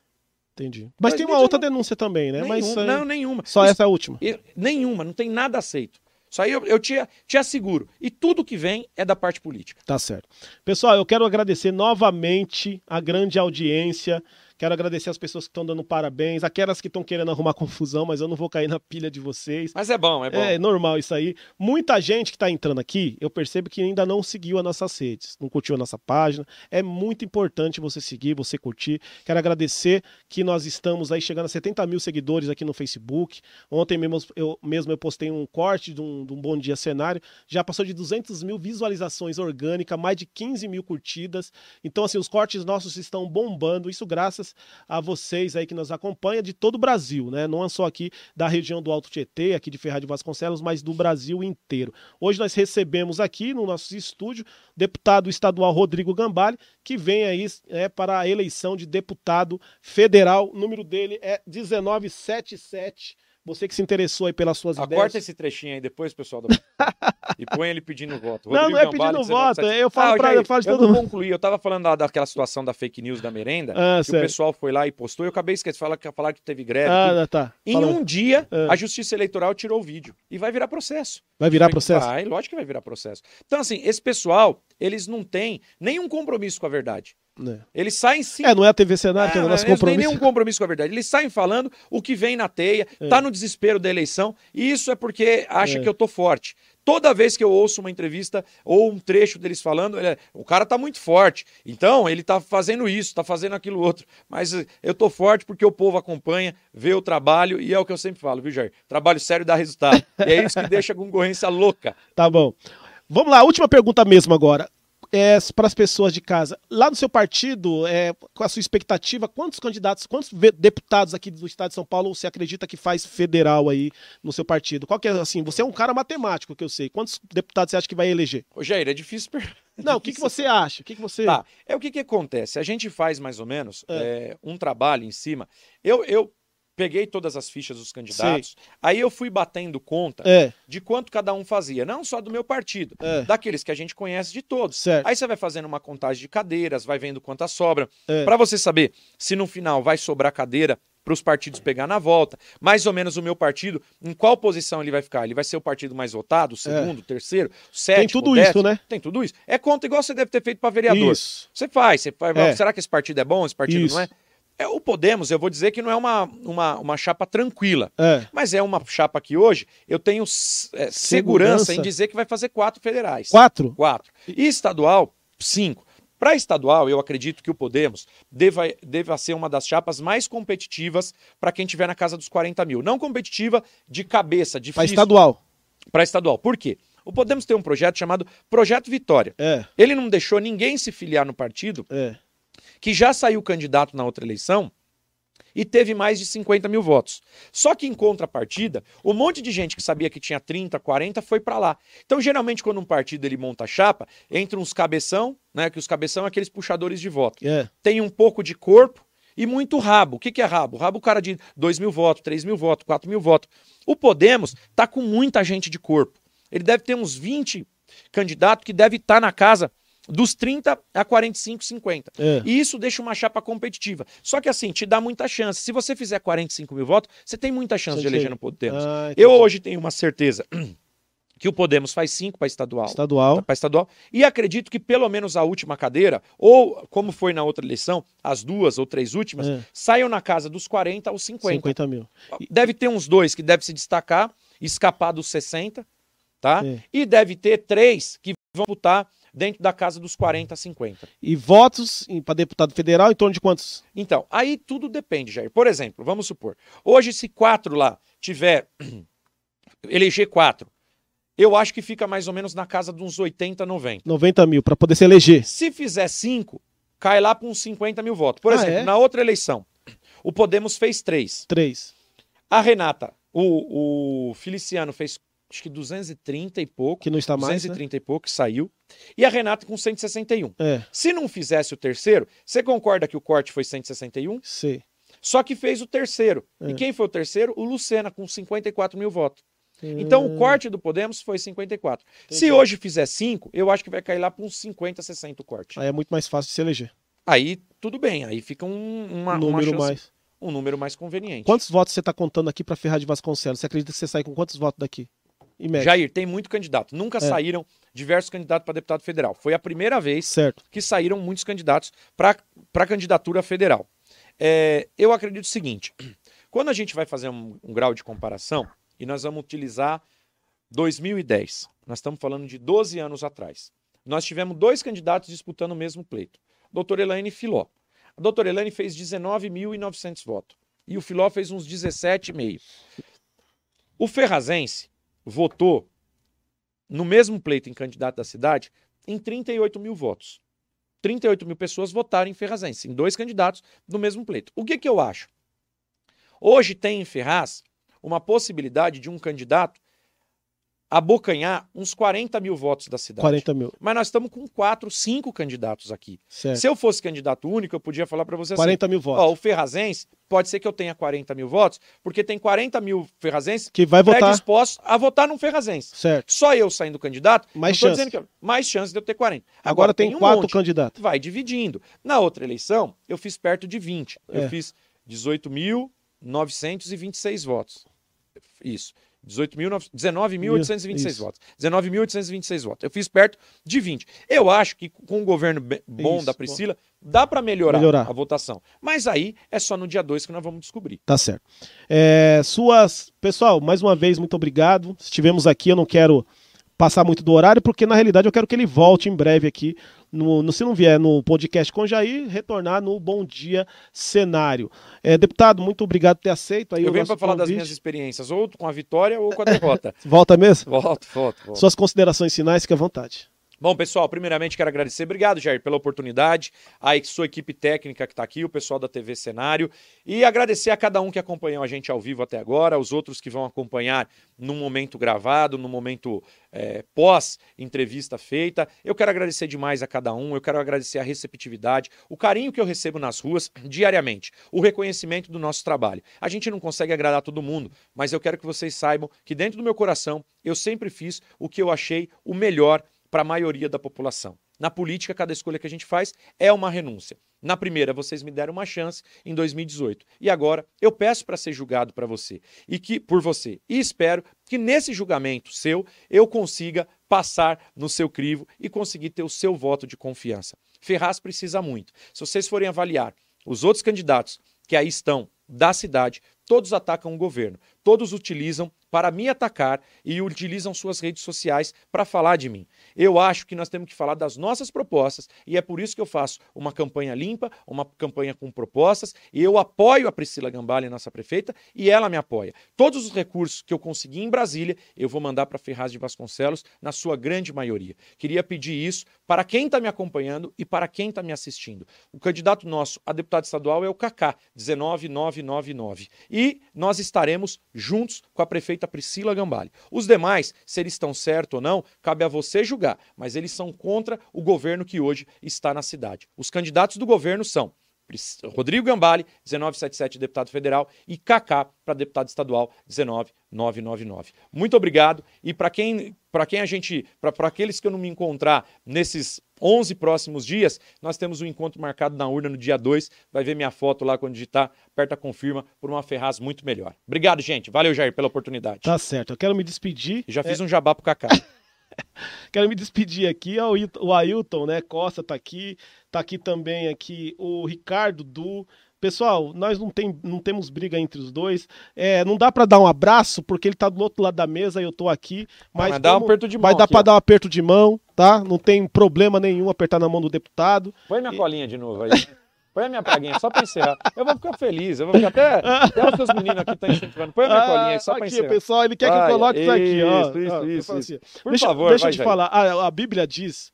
entendi. Mas Mas tem uma outra denúncia também, né? Mas Nenhum- aí- não, nenhuma. só Isso- essa última. nenhuma, não tem nada aceito. Isso aí eu, eu te, te asseguro. E tudo que vem é da parte política. Tá certo. Pessoal, eu quero agradecer novamente a grande audiência. Quero agradecer as pessoas que estão dando parabéns, aquelas que estão querendo arrumar confusão, mas eu não vou cair na pilha de vocês. Mas é bom, é bom. É normal isso aí. Muita gente que está entrando aqui, eu percebo que ainda não seguiu as nossas redes, não curtiu a nossa página. É muito importante você seguir, você curtir. Quero agradecer que nós estamos aí chegando a 70 mil seguidores aqui no Facebook. Ontem mesmo eu, mesmo eu postei um corte de um, de um Bom Dia Cenário. Já passou de 200 mil visualizações orgânicas, mais de 15 mil curtidas. Então, assim, os cortes nossos estão bombando. Isso graças a vocês aí que nos acompanham de todo o Brasil, né? Não é só aqui da região do Alto Tietê, aqui de Ferraz de Vasconcelos, mas do Brasil inteiro. Hoje nós recebemos aqui no nosso estúdio o deputado estadual Rodrigo Gambale, que vem aí é, para a eleição de deputado federal. O número dele é 1977. Você que se interessou aí pelas suas ideias. Acorta esse trechinho aí depois, pessoal. do- e põe ele pedindo voto. Não, não é pedindo voto, eu falo pra- eu falo de eu todo mundo. concluí. Eu tava falando da, daquela situação da fake news da merenda, Ah, que o certo. pessoal foi lá e postou. Eu acabei esquecendo, que, falar que teve greve. Ah, tá. Em um dia, Ah. a Justiça Eleitoral tirou o vídeo. E vai virar processo. Vai virar processo? Vai, lógico que vai virar processo. Então, assim, esse pessoal, eles não têm nenhum compromisso com a verdade. É. Eles saem sim. É, não é a TV Senado, que é o Ah, nosso eles não compromisso. nenhum compromisso com a verdade. Eles saem falando o que vem na teia, É. tá no desespero da eleição, e isso é porque acha É. que eu tô forte. Toda vez que eu ouço uma entrevista ou um trecho deles falando, ele é, o cara tá muito forte. Então, ele tá fazendo isso, tá fazendo aquilo outro. Mas eh, eu tô forte porque o povo acompanha, vê o trabalho, e é o que eu sempre falo, viu, Jair? Trabalho sério dá resultado. e é isso que deixa a concorrência louca. Tá bom. Vamos lá, última pergunta mesmo agora. É, para as pessoas de casa, lá no seu partido, é, com a sua expectativa, quantos candidatos, quantos deputados aqui do estado de São Paulo você acredita que faz federal aí no seu partido? Qual que é, assim, você é um cara matemático, que eu sei. Quantos deputados você acha que vai eleger? Ô, Jair, é difícil... per- Não, o que, que você acha? O que, que você... Tá, é o que, que acontece. A gente faz mais ou menos é, um trabalho em cima. Eu, eu peguei todas as fichas dos candidatos, aí eu fui batendo conta É, de quanto cada um fazia, não só do meu partido, é, daqueles que a gente conhece de todos. certo. Aí você vai fazendo uma contagem de cadeiras, vai vendo quantas sobram, É. Pra você saber se no final vai sobrar cadeira para os partidos pegar na volta. Mais ou menos o meu partido, em qual posição ele vai ficar? Ele vai ser o partido mais votado, o segundo, o terceiro, o sétimo, Tem tudo o isso, décimo? né? Tem tudo isso. É conta igual você deve ter feito para vereador. Isso. Você faz, você faz. É. Será que esse partido é bom? Esse partido Isso. não é? É, o Podemos, eu vou dizer que não é uma, uma, uma chapa tranquila. É, Mas é uma chapa que hoje eu tenho é, segurança. Segurança. em dizer que vai fazer quatro federais. quatro? Quatro. E estadual, cinco. Para estadual, eu acredito que o Podemos deva, deva ser uma das chapas mais competitivas para quem tiver na casa dos 40 mil. Não competitiva de cabeça, difícil. estadual. Para estadual. Por quê? O Podemos tem um projeto chamado Projeto Vitória. É, Ele não deixou ninguém se filiar no partido é. Que já saiu candidato na outra eleição e teve mais de 50 mil votos. Só que em contrapartida, um monte de gente que sabia que tinha 30, 40 foi para lá. Então, geralmente, quando um partido ele monta a chapa, entra uns cabeção, né? Que os cabeção são aqueles puxadores de voto. É, Tem um pouco de corpo e muito rabo. O que, que é rabo? Rabo, o cara de 2 mil votos, 3 mil votos, 4 mil votos. O Podemos tá com muita gente de corpo. Ele deve ter uns 20 candidatos que deve estar na casa dos 30 a 45, 50. é. E isso deixa uma chapa competitiva. Só que assim, te dá muita chance. Se você fizer 45 mil votos, você tem muita chance de Entendi. eleger no Podemos. Ah, Eu hoje tenho uma certeza que o Podemos faz 5 para estadual. Estadual. Para estadual. E acredito que pelo menos a última cadeira, ou como foi na outra eleição, as duas ou três últimas, É. saiam na casa dos 40 ou 50. 50 mil. Deve ter uns dois que deve se destacar, escapar dos 60, tá? É. E deve ter três que vão lutar dentro da casa dos 40, 50. E votos para deputado federal em torno de quantos? Então, aí tudo depende, Jair. Por exemplo, vamos supor, hoje se quatro lá tiver, eleger quatro, eu acho que fica mais ou menos na casa de uns 80, 90. 90 mil para poder se eleger. Se fizer cinco, cai lá para uns 50 mil votos. Por Ah, exemplo, é? na outra eleição, o Podemos fez três. Três. A Renata, o, o Feliciano fez acho que 230 e pouco. Que não está mais, né? 230 e pouco, que saiu. E a Renata com 161. É, Se não fizesse o terceiro, você concorda que o corte foi 161? sei. Só que fez o terceiro. É. E quem foi o terceiro? O Lucena, com 54 mil votos. Então o corte do Podemos foi 54. Se hoje fizer 5, eu acho que vai cair lá para uns 50, 60 o corte. Aí é muito mais fácil de se eleger. Aí tudo bem, aí fica um, uma, um uma número chance- mais. um número mais conveniente. Quantos votos você está contando aqui para Ferraz de Vasconcelos? Você acredita que você sai com quantos votos daqui? Jair, tem muito candidato. Nunca É. saíram diversos candidatos para deputado federal. Foi a primeira vez Certo. que saíram muitos candidatos para a candidatura federal. É, eu acredito o seguinte: quando a gente vai fazer um, um grau de comparação, e nós vamos utilizar 2010, nós estamos falando de 12 anos atrás. Nós tivemos dois candidatos disputando o mesmo pleito: doutor Elaine e Filó. A doutora Elaine fez 19.900 votos e o Filó fez uns 17,5. O Ferrazense votou no mesmo pleito em candidato da cidade em 38 mil votos. 38 mil pessoas votaram em Ferrazense, em dois candidatos no mesmo pleito. O que, que eu acho? Hoje tem em Ferraz uma possibilidade de um candidato abocanhar uns 40 mil votos da cidade. 40 mil. Mas nós estamos com quatro, cinco candidatos aqui. Certo. Se eu fosse candidato único, eu podia falar para você assim: 40 mil votos. ó, o Ferrazense, pode ser que eu tenha 40 mil votos, porque tem 40 mil Ferrazenses que vai votar. predispostos a votar num Ferrazense. Certo. Só eu saindo candidato, Mais chance. dizendo que eu- mais chance de eu ter 40. Agora, tem, um quatro monte. candidatos. Vai dividindo. Na outra eleição, eu fiz perto de 20. É. Eu fiz 18.926 votos. Isso. 18.900 19.826 Isso. votos. 19.826 votos. Eu fiz perto de 20. Eu acho que com o governo bom Isso, da Priscila, dá para melhorar, Melhorar. a votação. Mas aí é só no dia 2 que nós vamos descobrir. Tá certo. É, suas. Pessoal, mais uma vez, muito obrigado. Estivemos aqui, eu não quero passar muito do horário, porque na realidade eu quero que ele volte em breve aqui. No, no- se não vier no podcast com Jair, retornar no Bom Dia Cenário. É, deputado, muito obrigado por ter aceito aí eu venho para falar das minhas experiências, ou com a vitória ou com a derrota. Volta mesmo? volto, volto, volto. Suas considerações finais, fique à vontade. Bom, pessoal, primeiramente quero agradecer. Obrigado, Jair, pela oportunidade. A sua equipe técnica que está aqui, o pessoal da TV Cenário. E agradecer a cada um que acompanhou a gente ao vivo até agora, os outros que vão acompanhar no momento gravado, no momento é, pós-entrevista feita. Eu quero agradecer demais a cada um, eu quero agradecer a receptividade, o carinho que eu recebo nas ruas diariamente, o reconhecimento do nosso trabalho. A gente não consegue agradar todo mundo, mas eu quero que vocês saibam que dentro do meu coração eu sempre fiz o que eu achei o melhor para a maioria da população. Na política, cada escolha que a gente faz é uma renúncia. Na primeira, vocês me deram uma chance em 2018. E agora eu peço para ser julgado para você e que por você. E espero que nesse julgamento seu eu consiga passar no seu crivo e conseguir ter o seu voto de confiança. Ferraz precisa muito. Se vocês forem avaliar os outros candidatos que aí estão da cidade, todos atacam o governo, todos utilizam para me atacar e utilizam suas redes sociais para falar de mim. Eu acho que nós temos que falar das nossas propostas e é por isso que eu faço uma campanha limpa, uma campanha com propostas e eu apoio a Priscila Gambale, nossa prefeita, e ela me apoia. Todos os recursos que eu consegui em Brasília, eu vou mandar para Ferraz de Vasconcelos, na sua grande maioria. Queria pedir isso para quem está me acompanhando e para quem está me assistindo. O candidato nosso a deputado estadual é o Kaká, 19999. E nós estaremos juntos com a prefeita Priscila Gambale. Os demais, se eles estão certos ou não, cabe a você julgar, mas eles são contra o governo que hoje está na cidade. Os candidatos do governo são Rodrigo Gambale, 1977, deputado federal, e Kaká, para deputado estadual, 19999. Muito obrigado. E para quem, quem a gente, para aqueles que eu não me encontrar nesses 11 próximos dias, nós temos um encontro marcado na urna no dia 2. Vai ver minha foto lá quando digitar, aperta confirma, por uma Ferraz muito melhor. Obrigado, gente. Valeu, Jair, pela oportunidade. Tá certo. Eu quero me despedir. Já fiz é... um jabá pro Kaká. Quero me despedir aqui, o Ailton, né? Costa tá aqui, tá aqui também aqui o Ricardo Du. Pessoal, nós não, tem, não temos briga entre os dois. É, não dá para dar um abraço, porque ele tá do outro lado da mesa e eu tô aqui. Mas, mas dá um aperto de mão. Vai dar para dar um aperto de mão, tá? Não tem problema nenhum apertar na mão do deputado. Põe minha e... colinha de novo aí. Põe a minha praguinha só para encerrar. Eu vou ficar feliz. Eu vou ficar até. Até os seus meninos aqui estão incentivando. Põe a minha ah, colinha aí só para encerrar. pessoal, ele quer que eu coloque isso aqui. Ó. Isso, isso, isso. Assim. Por deixa, favor, deixa eu te falar. A, a Bíblia diz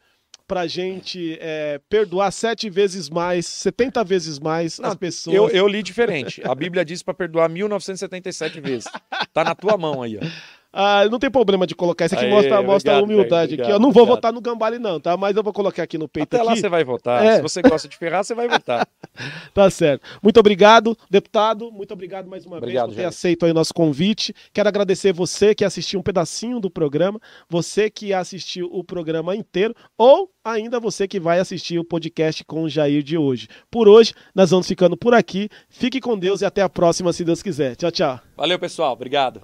pra gente é, perdoar sete vezes mais, 70 vezes mais Não, as pessoas. Eu, eu li diferente. A Bíblia diz para perdoar 1977 vezes. Tá na tua mão aí, ó. Ah, não tem problema de colocar. Isso aqui Aê, mostra, mostra a humildade obrigado, aqui. Eu não vou votar no Gambale, não, tá? Mas eu vou colocar aqui no peito. Até aqui. lá você vai votar. É. Se você gosta de ferrar, você vai votar. tá certo. Muito obrigado, deputado. Muito obrigado mais uma obrigado, vez por ter aceito aí o nosso convite. Quero agradecer você que assistiu um pedacinho do programa, você que assistiu o programa inteiro, ou ainda você que vai assistir o podcast com o Jair de hoje. Por hoje, nós vamos ficando por aqui. Fique com Deus e até a próxima, se Deus quiser. Tchau, tchau. Valeu, pessoal. Obrigado.